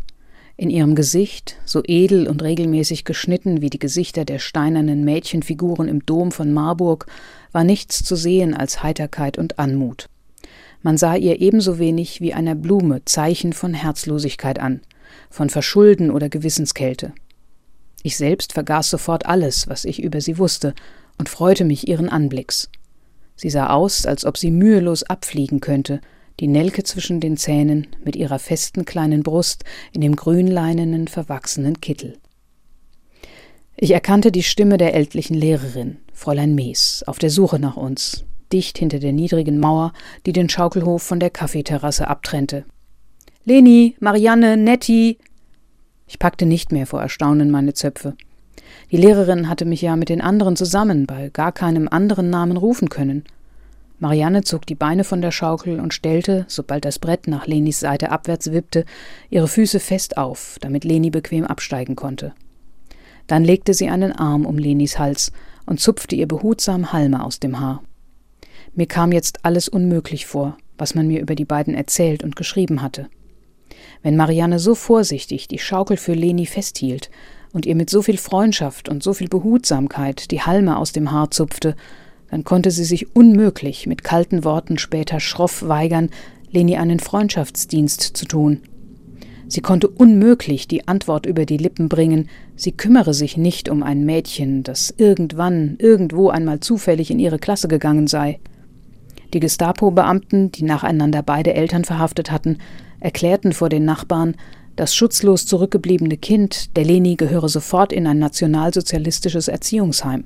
In ihrem Gesicht, so edel und regelmäßig geschnitten wie die Gesichter der steinernen Mädchenfiguren im Dom von Marburg, war nichts zu sehen als Heiterkeit und Anmut. Man sah ihr ebenso wenig wie einer Blume Zeichen von Herzlosigkeit an, von Verschulden oder Gewissenskälte. Ich selbst vergaß sofort alles, was ich über sie wusste, und freute mich ihren Anblicks. Sie sah aus, als ob sie mühelos abfliegen könnte, die Nelke zwischen den Zähnen mit ihrer festen kleinen Brust in dem grünleinenen, verwachsenen Kittel. Ich erkannte die Stimme der ältlichen Lehrerin, Fräulein Mees, auf der Suche nach uns, dicht hinter der niedrigen Mauer, die den Schaukelhof von der Kaffeeterrasse abtrennte. Leni, Marianne, Netti! Ich packte nicht mehr vor Erstaunen meine Zöpfe. Die Lehrerin hatte mich ja mit den anderen zusammen bei gar keinem anderen Namen rufen können. Marianne zog die Beine von der Schaukel und stellte, sobald das Brett nach Lenis Seite abwärts wippte, ihre Füße fest auf, damit Leni bequem absteigen konnte. Dann legte sie einen Arm um Lenis Hals und zupfte ihr behutsam Halme aus dem Haar. Mir kam jetzt alles unmöglich vor, was man mir über die beiden erzählt und geschrieben hatte. Wenn Marianne so vorsichtig die Schaukel für Leni festhielt und ihr mit so viel Freundschaft und so viel Behutsamkeit die Halme aus dem Haar zupfte, dann konnte sie sich unmöglich mit kalten Worten später schroff weigern, Leni einen Freundschaftsdienst zu tun. Sie konnte unmöglich die Antwort über die Lippen bringen, sie kümmere sich nicht um ein Mädchen, das irgendwann, irgendwo einmal zufällig in ihre Klasse gegangen sei. Die Gestapo-Beamten, die nacheinander beide Eltern verhaftet hatten, erklärten vor den Nachbarn, das schutzlos zurückgebliebene Kind, der Leni, gehöre sofort in ein nationalsozialistisches Erziehungsheim.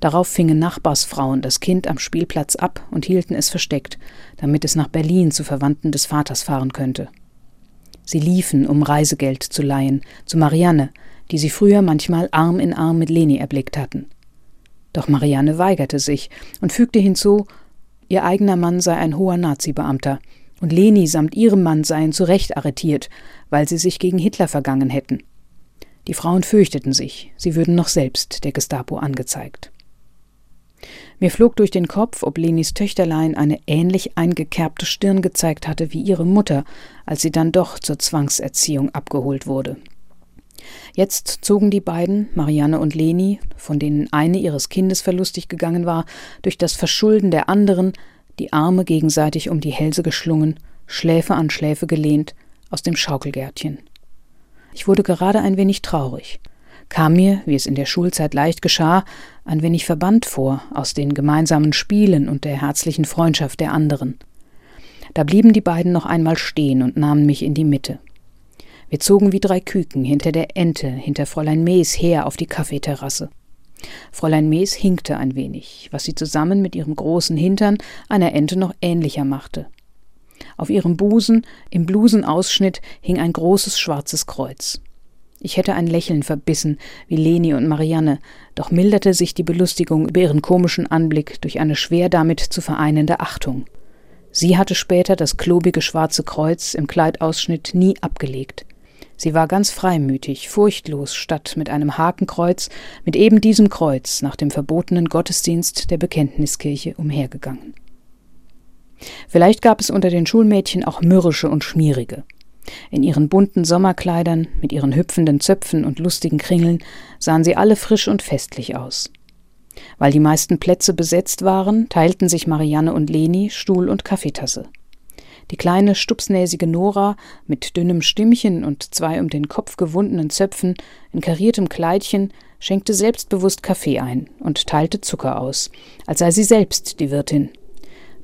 Darauf fingen Nachbarsfrauen das Kind am Spielplatz ab und hielten es versteckt, damit es nach Berlin zu Verwandten des Vaters fahren könnte. Sie liefen, um Reisegeld zu leihen, zu Marianne, die sie früher manchmal Arm in Arm mit Leni erblickt hatten. Doch Marianne weigerte sich und fügte hinzu, ihr eigener Mann sei ein hoher Nazi-Beamter, und Leni samt ihrem Mann seien zu Recht arretiert, weil sie sich gegen Hitler vergangen hätten. Die Frauen fürchteten sich, sie würden noch selbst der Gestapo angezeigt. Mir flog durch den Kopf, ob Lenis Töchterlein eine ähnlich eingekerbte Stirn gezeigt hatte wie ihre Mutter, als sie dann doch zur Zwangserziehung abgeholt wurde. Jetzt zogen die beiden, Marianne und Leni, von denen eine ihres Kindes verlustig gegangen war, durch das Verschulden der anderen, die Arme gegenseitig um die Hälse geschlungen, Schläfe an Schläfe gelehnt, aus dem Schaukelgärtchen. Ich wurde gerade ein wenig traurig kam mir, wie es in der Schulzeit leicht geschah, ein wenig verbannt vor aus den gemeinsamen Spielen und der herzlichen Freundschaft der anderen. Da blieben die beiden noch einmal stehen und nahmen mich in die Mitte. Wir zogen wie drei Küken hinter der Ente, hinter Fräulein Mees her auf die Kaffeeterrasse. Fräulein Mees hinkte ein wenig, was sie zusammen mit ihrem großen Hintern einer Ente noch ähnlicher machte. Auf ihrem Busen, im Blusenausschnitt, hing ein großes schwarzes Kreuz. Ich hätte ein Lächeln verbissen, wie Leni und Marianne, doch milderte sich die Belustigung über ihren komischen Anblick durch eine schwer damit zu vereinende Achtung. Sie hatte später das klobige schwarze Kreuz im Kleidausschnitt nie abgelegt. Sie war ganz freimütig, furchtlos, statt mit einem Hakenkreuz, mit eben diesem Kreuz nach dem verbotenen Gottesdienst der Bekenntniskirche umhergegangen. Vielleicht gab es unter den Schulmädchen auch mürrische und schmierige. In ihren bunten Sommerkleidern, mit ihren hüpfenden Zöpfen und lustigen Kringeln sahen sie alle frisch und festlich aus. Weil die meisten Plätze besetzt waren, teilten sich Marianne und Leni Stuhl und Kaffeetasse. Die kleine, stupsnäsige Nora mit dünnem Stimmchen und zwei um den Kopf gewundenen Zöpfen in kariertem Kleidchen schenkte selbstbewusst Kaffee ein und teilte Zucker aus, als sei sie selbst die Wirtin.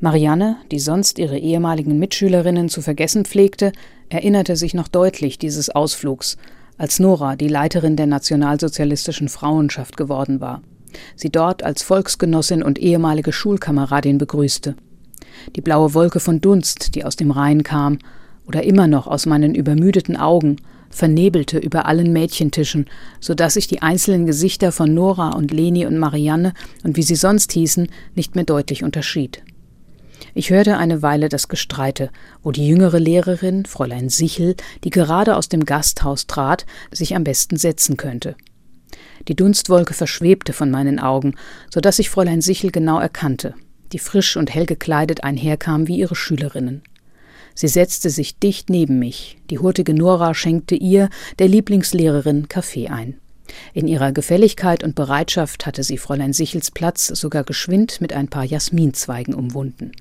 Marianne, die sonst ihre ehemaligen Mitschülerinnen zu vergessen pflegte, erinnerte sich noch deutlich dieses Ausflugs, als Nora die Leiterin der nationalsozialistischen Frauenschaft geworden war, sie dort als Volksgenossin und ehemalige Schulkameradin begrüßte. Die blaue Wolke von Dunst, die aus dem Rhein kam, oder immer noch aus meinen übermüdeten Augen, vernebelte über allen Mädchentischen, so dass ich die einzelnen Gesichter von Nora und Leni und Marianne und wie sie sonst hießen, nicht mehr deutlich unterschied. Ich hörte eine Weile das Gestreite, wo die jüngere Lehrerin, Fräulein Sichel, die gerade aus dem Gasthaus trat, sich am besten setzen könnte. Die Dunstwolke verschwebte von meinen Augen, so dass ich Fräulein Sichel genau erkannte, die frisch und hell gekleidet einherkam wie ihre Schülerinnen. Sie setzte sich dicht neben mich. Die hurtige Nora schenkte ihr, der Lieblingslehrerin, Kaffee ein. In ihrer Gefälligkeit und Bereitschaft hatte sie Fräulein Sichels Platz sogar geschwind mit ein paar Jasminzweigen umwunden.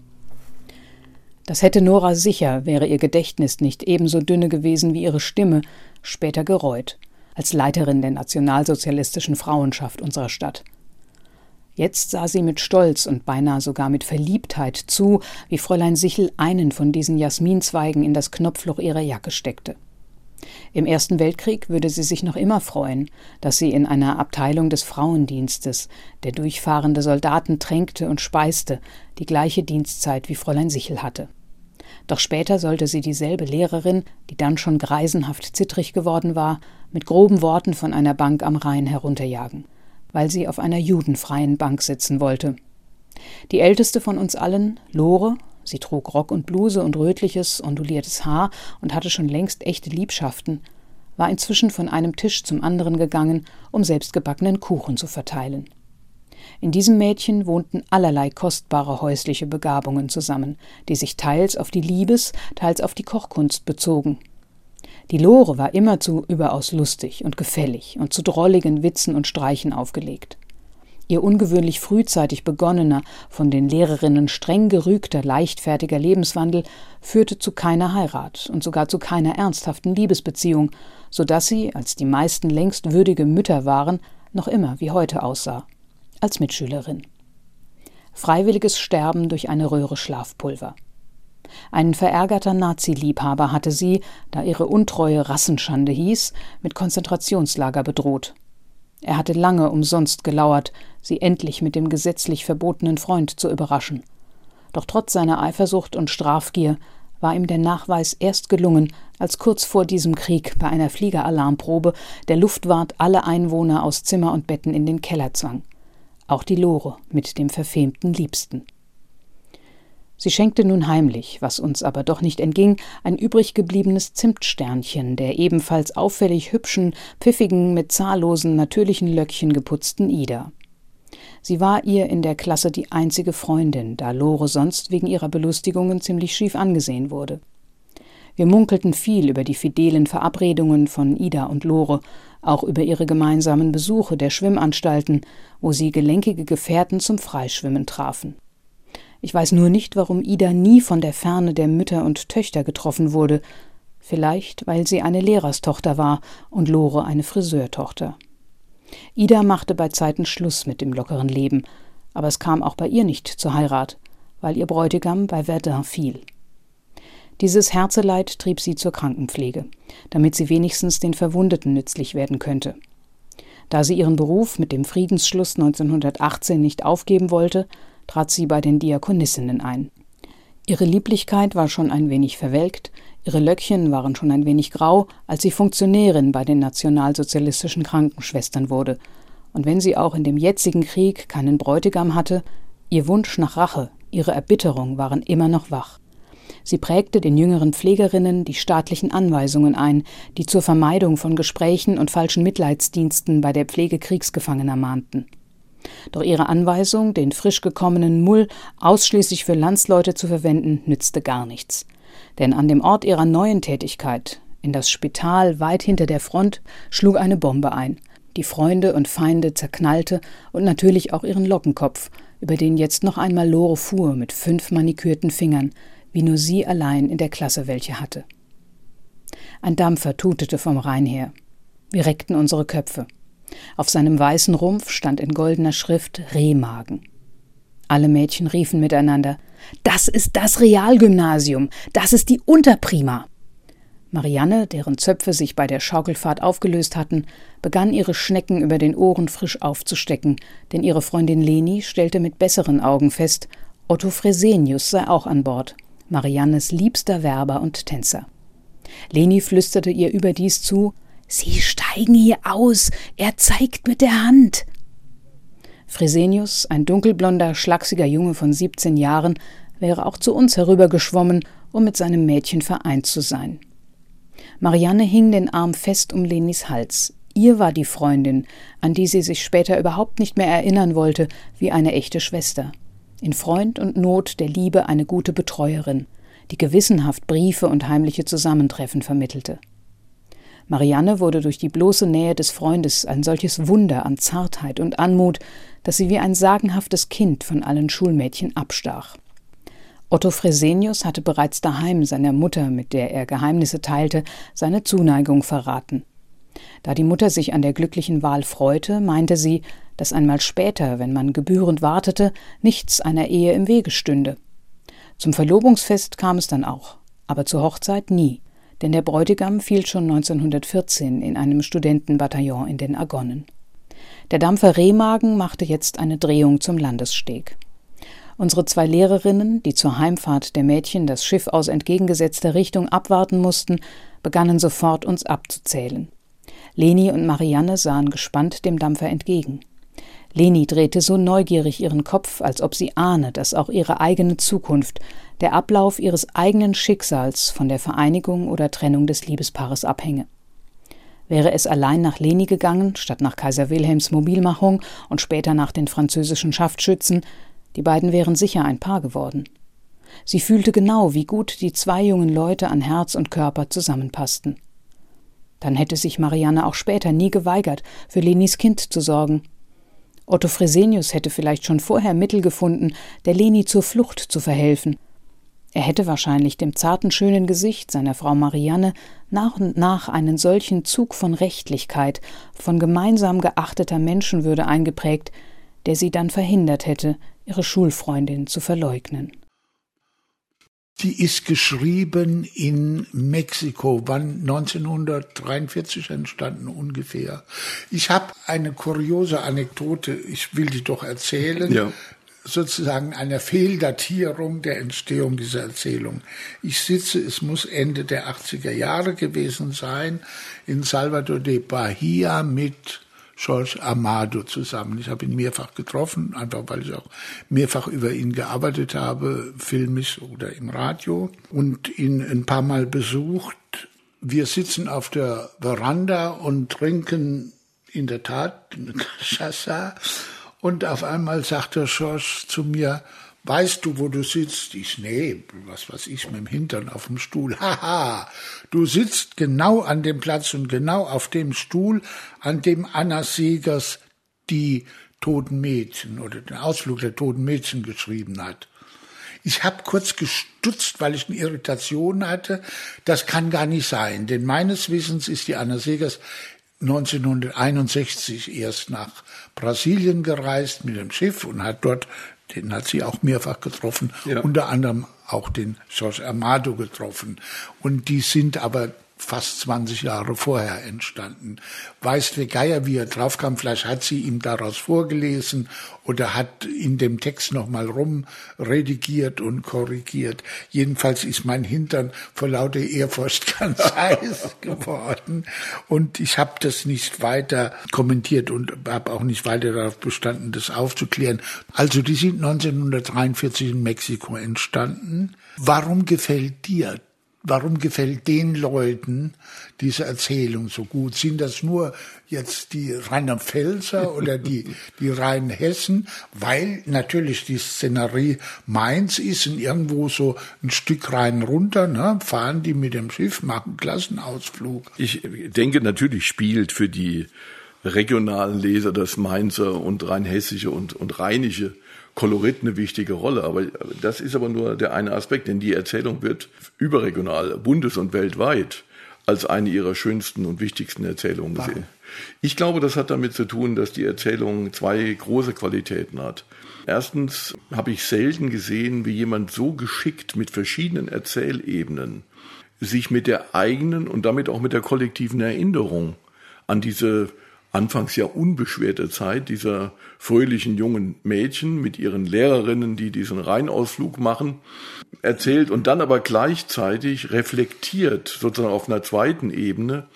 Das hätte Nora sicher, wäre ihr Gedächtnis nicht ebenso dünne gewesen wie ihre Stimme, später gereut, als Leiterin der nationalsozialistischen Frauenschaft unserer Stadt. Jetzt sah sie mit Stolz und beinahe sogar mit Verliebtheit zu, wie Fräulein Sichel einen von diesen Jasminzweigen in das Knopfloch ihrer Jacke steckte. Im Ersten Weltkrieg würde sie sich noch immer freuen, dass sie in einer Abteilung des Frauendienstes, der durchfahrende Soldaten tränkte und speiste, die gleiche Dienstzeit wie Fräulein Sichel hatte. Doch später sollte sie dieselbe Lehrerin, die dann schon greisenhaft zittrig geworden war, mit groben Worten von einer Bank am Rhein herunterjagen weil sie auf einer judenfreien Bank sitzen wollte. Die älteste von uns allen, Lore, sie trug Rock und Bluse und rötliches, onduliertes Haar und hatte schon längst echte Liebschaften, war inzwischen von einem Tisch zum anderen gegangen, um selbstgebackenen Kuchen zu verteilen. In diesem Mädchen wohnten allerlei kostbare häusliche Begabungen zusammen, die sich teils auf die Liebes, teils auf die Kochkunst bezogen. Die Lore war immerzu überaus lustig und gefällig und zu drolligen Witzen und Streichen aufgelegt. Ihr ungewöhnlich frühzeitig begonnener, von den Lehrerinnen streng gerügter, leichtfertiger Lebenswandel führte zu keiner Heirat und sogar zu keiner ernsthaften Liebesbeziehung, so dass sie, als die meisten längst würdige Mütter waren, noch immer wie heute aussah, als Mitschülerin. Freiwilliges Sterben durch eine Röhre Schlafpulver. Ein verärgerter Nazi-Liebhaber hatte sie, da ihre Untreue Rassenschande hieß, mit Konzentrationslager bedroht. Er hatte lange umsonst gelauert, sie endlich mit dem gesetzlich verbotenen Freund zu überraschen. Doch trotz seiner Eifersucht und Strafgier war ihm der Nachweis erst gelungen, als kurz vor diesem Krieg bei einer Fliegeralarmprobe der Luftwart alle Einwohner aus Zimmer und Betten in den Keller zwang. Auch die Lore mit dem verfemten Liebsten. Sie schenkte nun heimlich, was uns aber doch nicht entging, ein übrig gebliebenes Zimtsternchen der ebenfalls auffällig hübschen, pfiffigen, mit zahllosen, natürlichen Löckchen geputzten Ida. Sie war ihr in der Klasse die einzige Freundin, da Lore sonst wegen ihrer Belustigungen ziemlich schief angesehen wurde. Wir munkelten viel über die fidelen Verabredungen von Ida und Lore, auch über ihre gemeinsamen Besuche der Schwimmanstalten, wo sie gelenkige Gefährten zum Freischwimmen trafen. Ich weiß nur nicht, warum Ida nie von der Ferne der Mütter und Töchter getroffen wurde. Vielleicht, weil sie eine Lehrerstochter war und Lore eine Friseurtochter. Ida machte bei Zeiten Schluss mit dem lockeren Leben, aber es kam auch bei ihr nicht zur Heirat, weil ihr Bräutigam bei Verdun fiel. Dieses Herzeleid trieb sie zur Krankenpflege, damit sie wenigstens den Verwundeten nützlich werden könnte. Da sie ihren Beruf mit dem Friedensschluss 1918 nicht aufgeben wollte, trat sie bei den Diakonissinnen ein. Ihre Lieblichkeit war schon ein wenig verwelkt, ihre Löckchen waren schon ein wenig grau, als sie Funktionärin bei den nationalsozialistischen Krankenschwestern wurde, und wenn sie auch in dem jetzigen Krieg keinen Bräutigam hatte, ihr Wunsch nach Rache, ihre Erbitterung waren immer noch wach. Sie prägte den jüngeren Pflegerinnen die staatlichen Anweisungen ein, die zur Vermeidung von Gesprächen und falschen Mitleidsdiensten bei der Pflege Kriegsgefangener mahnten. Doch ihre Anweisung, den frisch gekommenen Mull ausschließlich für Landsleute zu verwenden, nützte gar nichts. Denn an dem Ort ihrer neuen Tätigkeit, in das Spital weit hinter der Front, schlug eine Bombe ein, die Freunde und Feinde zerknallte und natürlich auch ihren Lockenkopf, über den jetzt noch einmal Lore fuhr mit fünf manikürten Fingern, wie nur sie allein in der Klasse welche hatte. Ein Dampfer tutete vom Rhein her. Wir reckten unsere Köpfe. Auf seinem weißen Rumpf stand in goldener Schrift Rehmagen. Alle Mädchen riefen miteinander Das ist das Realgymnasium, das ist die Unterprima. Marianne, deren Zöpfe sich bei der Schaukelfahrt aufgelöst hatten, begann ihre Schnecken über den Ohren frisch aufzustecken, denn ihre Freundin Leni stellte mit besseren Augen fest, Otto Fresenius sei auch an Bord, Mariannes liebster Werber und Tänzer. Leni flüsterte ihr überdies zu, Sie steigen hier aus, er zeigt mit der Hand. Fresenius, ein dunkelblonder, schlachsiger Junge von 17 Jahren, wäre auch zu uns herübergeschwommen, um mit seinem Mädchen vereint zu sein. Marianne hing den Arm fest um Lenis Hals. Ihr war die Freundin, an die sie sich später überhaupt nicht mehr erinnern wollte, wie eine echte Schwester. In Freund und Not der Liebe eine gute Betreuerin, die gewissenhaft Briefe und heimliche Zusammentreffen vermittelte. Marianne wurde durch die bloße Nähe des Freundes ein solches Wunder an Zartheit und Anmut, dass sie wie ein sagenhaftes Kind von allen Schulmädchen abstach. Otto Fresenius hatte bereits daheim seiner Mutter, mit der er Geheimnisse teilte, seine Zuneigung verraten. Da die Mutter sich an der glücklichen Wahl freute, meinte sie, dass einmal später, wenn man gebührend wartete, nichts einer Ehe im Wege stünde. Zum Verlobungsfest kam es dann auch, aber zur Hochzeit nie, denn der Bräutigam fiel schon 1914 in einem Studentenbataillon in den Argonnen. Der Dampfer Rehmagen machte jetzt eine Drehung zum Landessteg. Unsere zwei Lehrerinnen, die zur Heimfahrt der Mädchen das Schiff aus entgegengesetzter Richtung abwarten mussten, begannen sofort uns abzuzählen. Leni und Marianne sahen gespannt dem Dampfer entgegen. Leni drehte so neugierig ihren Kopf, als ob sie ahne, dass auch ihre eigene Zukunft, der Ablauf ihres eigenen Schicksals von der Vereinigung oder Trennung des Liebespaares abhänge. Wäre es allein nach Leni gegangen, statt nach Kaiser Wilhelms Mobilmachung und später nach den französischen Schaftschützen, die beiden wären sicher ein Paar geworden. Sie fühlte genau, wie gut die zwei jungen Leute an Herz und Körper zusammenpassten. Dann hätte sich Marianne auch später nie geweigert, für Lenis Kind zu sorgen. Otto Fresenius hätte vielleicht schon vorher Mittel gefunden, der Leni zur Flucht zu verhelfen. Er hätte wahrscheinlich dem zarten, schönen Gesicht seiner Frau Marianne nach und nach einen solchen Zug von Rechtlichkeit, von gemeinsam geachteter Menschenwürde eingeprägt, der sie dann verhindert hätte, ihre Schulfreundin zu verleugnen. Die ist geschrieben in Mexiko, wann 1943 entstanden ungefähr. Ich habe eine kuriose Anekdote, ich will die doch erzählen. Ja. Sozusagen einer Fehldatierung der Entstehung dieser Erzählung. Ich sitze, es muss Ende der 80er Jahre gewesen sein, in Salvador de Bahia mit George Amado zusammen. Ich habe ihn mehrfach getroffen, einfach weil ich auch mehrfach über ihn gearbeitet habe, filmisch oder im Radio und ihn ein paar Mal besucht. Wir sitzen auf der Veranda und trinken in der Tat Chassa und auf einmal sagt der George zu mir, Weißt du, wo du sitzt? Ich, nee, was weiß ich, mit dem Hintern auf dem Stuhl. Haha, du sitzt genau an dem Platz und genau auf dem Stuhl, an dem Anna Segers die toten Mädchen oder den Ausflug der toten Mädchen geschrieben hat. Ich habe kurz gestutzt, weil ich eine Irritation hatte. Das kann gar nicht sein, denn meines Wissens ist die Anna Segers 1961 erst nach Brasilien gereist mit dem Schiff und hat dort den hat sie auch mehrfach getroffen, ja. unter anderem auch den George Amado getroffen. Und die sind aber fast 20 Jahre vorher entstanden. Weiß der Geier, wie er draufkam, vielleicht hat sie ihm daraus vorgelesen oder hat in dem Text nochmal rumredigiert und korrigiert. Jedenfalls ist mein Hintern vor lauter Ehrfurcht ganz heiß geworden und ich habe das nicht weiter kommentiert und habe auch nicht weiter darauf bestanden, das aufzuklären. Also die sind 1943 in Mexiko entstanden. Warum gefällt dir Warum gefällt den Leuten diese Erzählung so gut? Sind das nur jetzt die Rheinland-Pfälzer oder die, die Rheinhessen? Weil natürlich die Szenerie Mainz ist und irgendwo so ein Stück Rhein runter, ne? fahren die mit dem Schiff, machen Klassenausflug. Ich denke, natürlich spielt für die regionalen Leser das Mainzer und Rheinhessische und, und Rheinische Kolorit eine wichtige Rolle. Aber das ist aber nur der eine Aspekt, denn die Erzählung wird überregional, bundes- und weltweit als eine ihrer schönsten und wichtigsten Erzählungen gesehen. Ich glaube, das hat damit zu tun, dass die Erzählung zwei große Qualitäten hat. Erstens habe ich selten gesehen, wie jemand so geschickt mit verschiedenen Erzählebenen sich mit der eigenen und damit auch mit der kollektiven Erinnerung an diese anfangs ja unbeschwerte Zeit dieser fröhlichen jungen Mädchen mit ihren Lehrerinnen, die diesen Rheinausflug machen, erzählt und dann aber gleichzeitig reflektiert, sozusagen auf einer zweiten Ebene,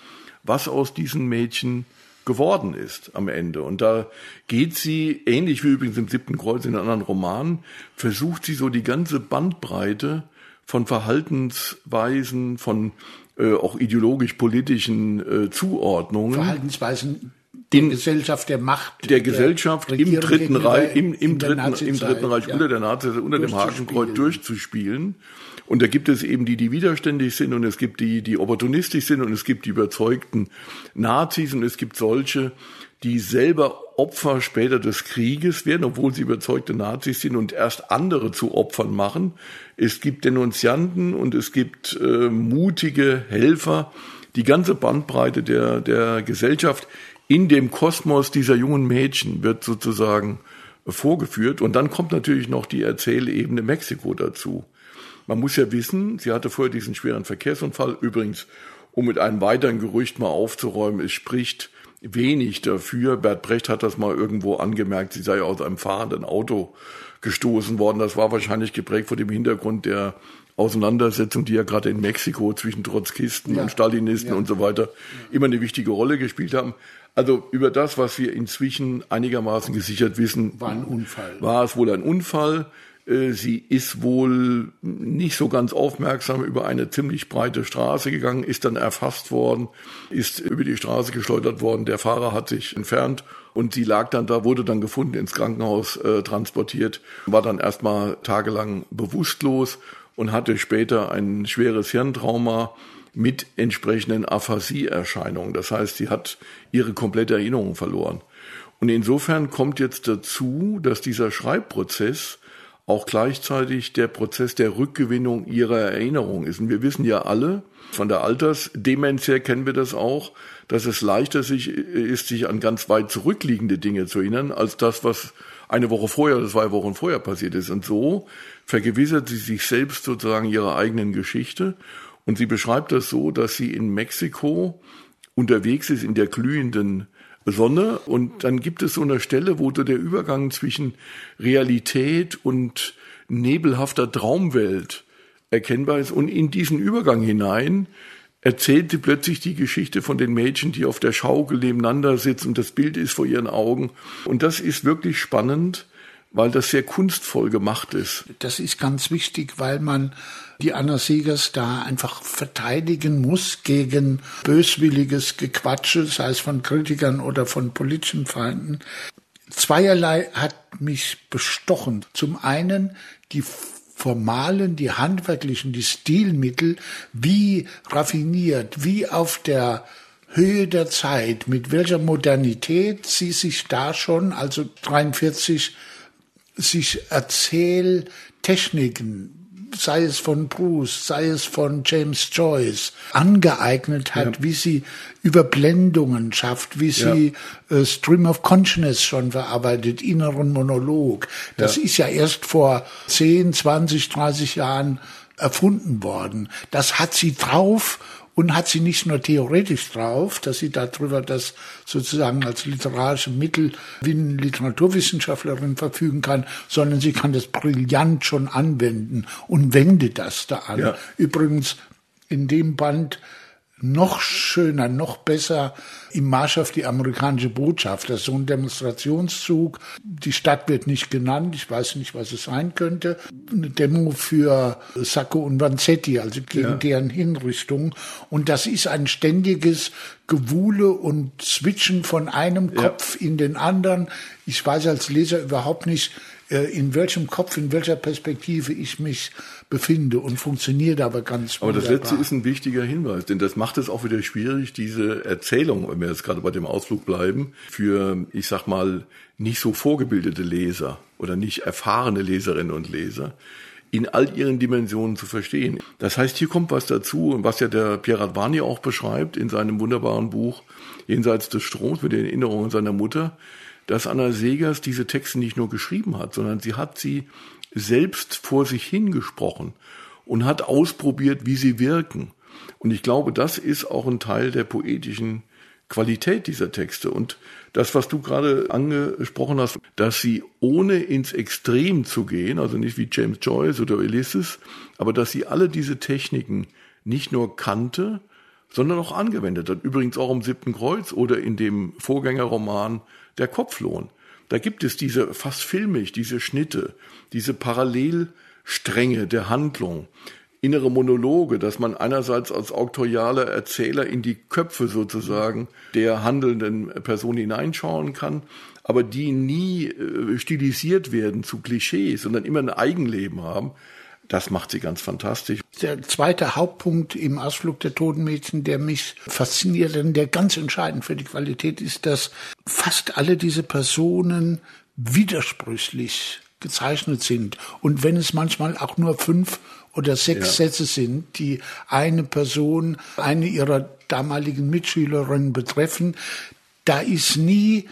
was aus diesen Mädchen geworden ist am Ende. Und da geht sie, ähnlich wie übrigens im siebten Kreuz in anderen Romanen, versucht sie so die ganze Bandbreite von Verhaltensweisen, von äh, auch ideologisch-politischen äh, Zuordnungen. Verhaltensweisen der in, Gesellschaft der Macht. Der Gesellschaft der im Dritten Reich, im, im, dritten, im Dritten Reich ja. unter der Nazis, unter dem Hakenkreuz durchzuspielen. Und da gibt es eben die, die widerständig sind und es gibt die, die opportunistisch sind und es gibt die überzeugten Nazis und es gibt solche, die selber Opfer später des Krieges werden, obwohl sie überzeugte Nazis sind und erst andere zu Opfern machen. Es gibt Denunzianten und es gibt äh, mutige Helfer. Die ganze Bandbreite der, der Gesellschaft in dem Kosmos dieser jungen Mädchen wird sozusagen vorgeführt. Und dann kommt natürlich noch die Erzählebene Mexiko dazu. Man muss ja wissen, sie hatte vorher diesen schweren Verkehrsunfall. Übrigens, um mit einem weiteren Gerücht mal aufzuräumen, es spricht wenig dafür. Bert Brecht hat das mal irgendwo angemerkt, sie sei aus einem fahrenden Auto gestoßen worden. Das war wahrscheinlich geprägt vor dem Hintergrund der Auseinandersetzung, die ja gerade in Mexiko zwischen Trotzkisten ja. und Stalinisten ja. und so weiter immer eine wichtige Rolle gespielt haben. Also über das, was wir inzwischen einigermaßen gesichert wissen, war ein Unfall. War es wohl ein Unfall. Äh, sie ist wohl nicht so ganz aufmerksam über eine ziemlich breite Straße gegangen, ist dann erfasst worden, ist über die Straße geschleudert worden. Der Fahrer hat sich entfernt und sie lag dann da, wurde dann gefunden, ins Krankenhaus äh, transportiert, war dann erstmal tagelang bewusstlos und hatte später ein schweres Hirntrauma mit entsprechenden Aphasieerscheinungen. Das heißt, sie hat ihre komplette Erinnerung verloren. Und insofern kommt jetzt dazu, dass dieser Schreibprozess auch gleichzeitig der Prozess der Rückgewinnung ihrer Erinnerung ist. Und wir wissen ja alle, von der Altersdemenz her kennen wir das auch, dass es leichter sich, ist, sich an ganz weit zurückliegende Dinge zu erinnern, als das, was eine Woche vorher oder zwei Wochen vorher passiert ist. Und so vergewissert sie sich selbst sozusagen ihrer eigenen Geschichte. Und sie beschreibt das so, dass sie in Mexiko unterwegs ist in der glühenden Sonne. Und dann gibt es so eine Stelle, wo der Übergang zwischen Realität und nebelhafter Traumwelt erkennbar ist. Und in diesen Übergang hinein erzählt sie plötzlich die Geschichte von den Mädchen, die auf der Schaukel nebeneinander sitzen. Das Bild ist vor ihren Augen. Und das ist wirklich spannend, weil das sehr kunstvoll gemacht ist. Das ist ganz wichtig, weil man die Anna Segers da einfach verteidigen muss gegen böswilliges Gequatsche, sei es von Kritikern oder von politischen Feinden. Zweierlei hat mich bestochen. Zum einen die formalen, die handwerklichen, die Stilmittel, wie raffiniert, wie auf der Höhe der Zeit, mit welcher Modernität sie sich da schon, also 43, sich Erzähltechniken sei es von Bruce, sei es von James Joyce, angeeignet hat, ja. wie sie Überblendungen schafft, wie sie ja. äh, Stream of Consciousness schon verarbeitet, inneren Monolog. Das ja. ist ja erst vor 10, 20, 30 Jahren erfunden worden. Das hat sie drauf und hat sie nicht nur theoretisch drauf, dass sie darüber das sozusagen als literarische Mittel wie eine Literaturwissenschaftlerin verfügen kann, sondern sie kann das brillant schon anwenden und wendet das da an. Ja. Übrigens in dem Band noch schöner, noch besser im Marsch auf die amerikanische Botschaft. Das ist so ein Demonstrationszug. Die Stadt wird nicht genannt. Ich weiß nicht, was es sein könnte. Eine Demo für Sacco und Vanzetti, also gegen ja. deren Hinrichtung. Und das ist ein ständiges Gewuhle und Switchen von einem Kopf ja. in den anderen. Ich weiß als Leser überhaupt nicht, äh, in welchem Kopf, in welcher Perspektive ich mich befinde und funktioniert aber ganz Aber das letzte ist ein wichtiger Hinweis, denn das macht es auch wieder schwierig, diese Erzählung, wenn wir jetzt gerade bei dem Ausflug bleiben, für, ich sag mal, nicht so vorgebildete Leser oder nicht erfahrene Leserinnen und Leser, in all ihren Dimensionen zu verstehen. Das heißt, hier kommt was dazu, was ja der Pierre Radvani auch beschreibt in seinem wunderbaren Buch Jenseits des Stroms mit den Erinnerungen seiner Mutter, dass Anna Segers diese Texte nicht nur geschrieben hat, sondern sie hat sie selbst vor sich hingesprochen und hat ausprobiert, wie sie wirken. Und ich glaube, das ist auch ein Teil der poetischen Qualität dieser Texte. Und das, was du gerade angesprochen hast, dass sie ohne ins Extrem zu gehen, also nicht wie James Joyce oder Ulysses, aber dass sie alle diese Techniken nicht nur kannte, sondern auch angewendet hat. Übrigens auch im siebten Kreuz oder in dem Vorgängerroman Der Kopflohn. Da gibt es diese fast filmig, diese Schnitte, diese Parallelstränge der Handlung, innere Monologe, dass man einerseits als auktorialer Erzähler in die Köpfe sozusagen der handelnden Person hineinschauen kann, aber die nie äh, stilisiert werden zu Klischees, sondern immer ein Eigenleben haben. Das macht sie ganz fantastisch. Der zweite Hauptpunkt im Ausflug der Totenmädchen, der mich fasziniert und der ganz entscheidend für die Qualität ist, dass fast alle diese Personen widersprüchlich gezeichnet sind. Und wenn es manchmal auch nur fünf oder sechs ja. Sätze sind, die eine Person, eine ihrer damaligen Mitschülerinnen betreffen, da ist nie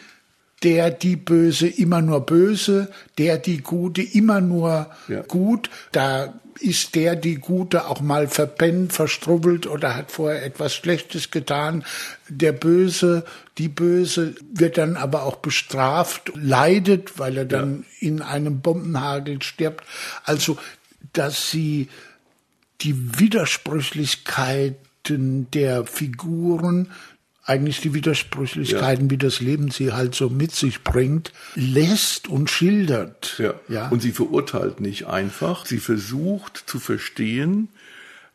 der die Böse immer nur böse, der die Gute immer nur ja. gut. Da ist der die Gute auch mal verpennt, verstrubbelt oder hat vorher etwas Schlechtes getan. Der Böse, die Böse wird dann aber auch bestraft, leidet, weil er dann ja. in einem Bombenhagel stirbt. Also, dass sie die Widersprüchlichkeiten der Figuren eigentlich die Widersprüchlichkeiten, ja. wie das Leben sie halt so mit sich bringt, lässt und schildert. Ja. ja. Und sie verurteilt nicht einfach. Sie versucht zu verstehen,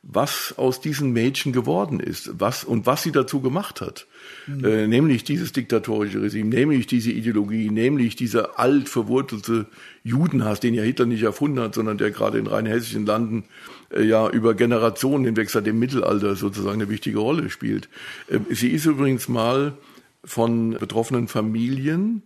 was aus diesen Mädchen geworden ist, was und was sie dazu gemacht hat. Äh, nämlich dieses diktatorische Regime, nämlich diese Ideologie, nämlich dieser alt verwurzelte Judenhass, den ja Hitler nicht erfunden hat, sondern der gerade in rheinhessischen Landen äh, ja über Generationen hinweg seit dem Mittelalter sozusagen eine wichtige Rolle spielt. Äh, sie ist übrigens mal von betroffenen Familien,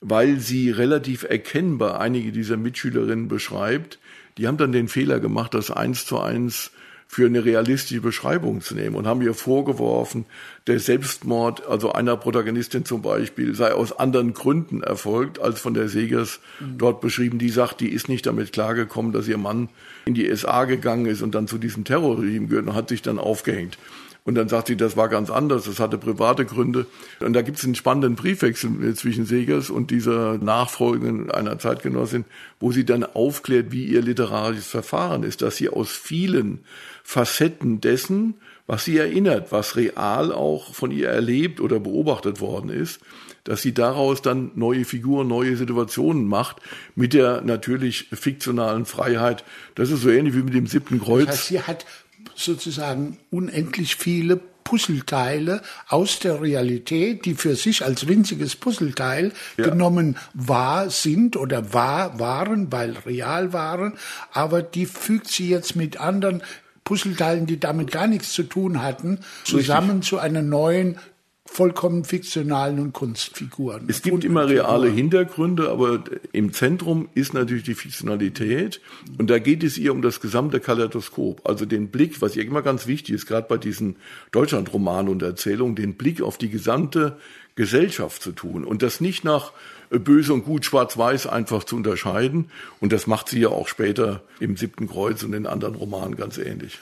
weil sie relativ erkennbar einige dieser Mitschülerinnen beschreibt, die haben dann den Fehler gemacht, das eins zu eins für eine realistische Beschreibung zu nehmen und haben ihr vorgeworfen, der Selbstmord, also einer Protagonistin zum Beispiel, sei aus anderen Gründen erfolgt, als von der Segers mhm. dort beschrieben. Die sagt, die ist nicht damit klargekommen, dass ihr Mann in die SA gegangen ist und dann zu diesem Terrorregime gehört und hat sich dann aufgehängt. Und dann sagt sie, das war ganz anders, das hatte private Gründe. Und da gibt es einen spannenden Briefwechsel zwischen Segers und dieser Nachfolgerin einer Zeitgenossin, wo sie dann aufklärt, wie ihr literarisches Verfahren ist, dass sie aus vielen Facetten dessen, was sie erinnert, was real auch von ihr erlebt oder beobachtet worden ist, dass sie daraus dann neue Figuren, neue Situationen macht, mit der natürlich fiktionalen Freiheit. Das ist so ähnlich wie mit dem siebten Kreuz. Das heißt, sie hat sozusagen unendlich viele Puzzleteile aus der Realität, die für sich als winziges Puzzleteil ja. genommen war, sind oder war, waren, weil real waren, aber die fügt sie jetzt mit anderen Puzzleteilen, die damit gar nichts zu tun hatten, zusammen Richtig. zu einer neuen vollkommen fiktionalen und Kunstfiguren. Es gibt immer reale Hintergründe, aber im Zentrum ist natürlich die Fiktionalität. Und da geht es ihr um das gesamte Kaleidoskop. Also den Blick, was ihr immer ganz wichtig ist, gerade bei diesen Deutschlandromanen und Erzählungen, den Blick auf die gesamte Gesellschaft zu tun. Und das nicht nach böse und gut, schwarz-weiß einfach zu unterscheiden. Und das macht sie ja auch später im siebten Kreuz und in anderen Romanen ganz ähnlich.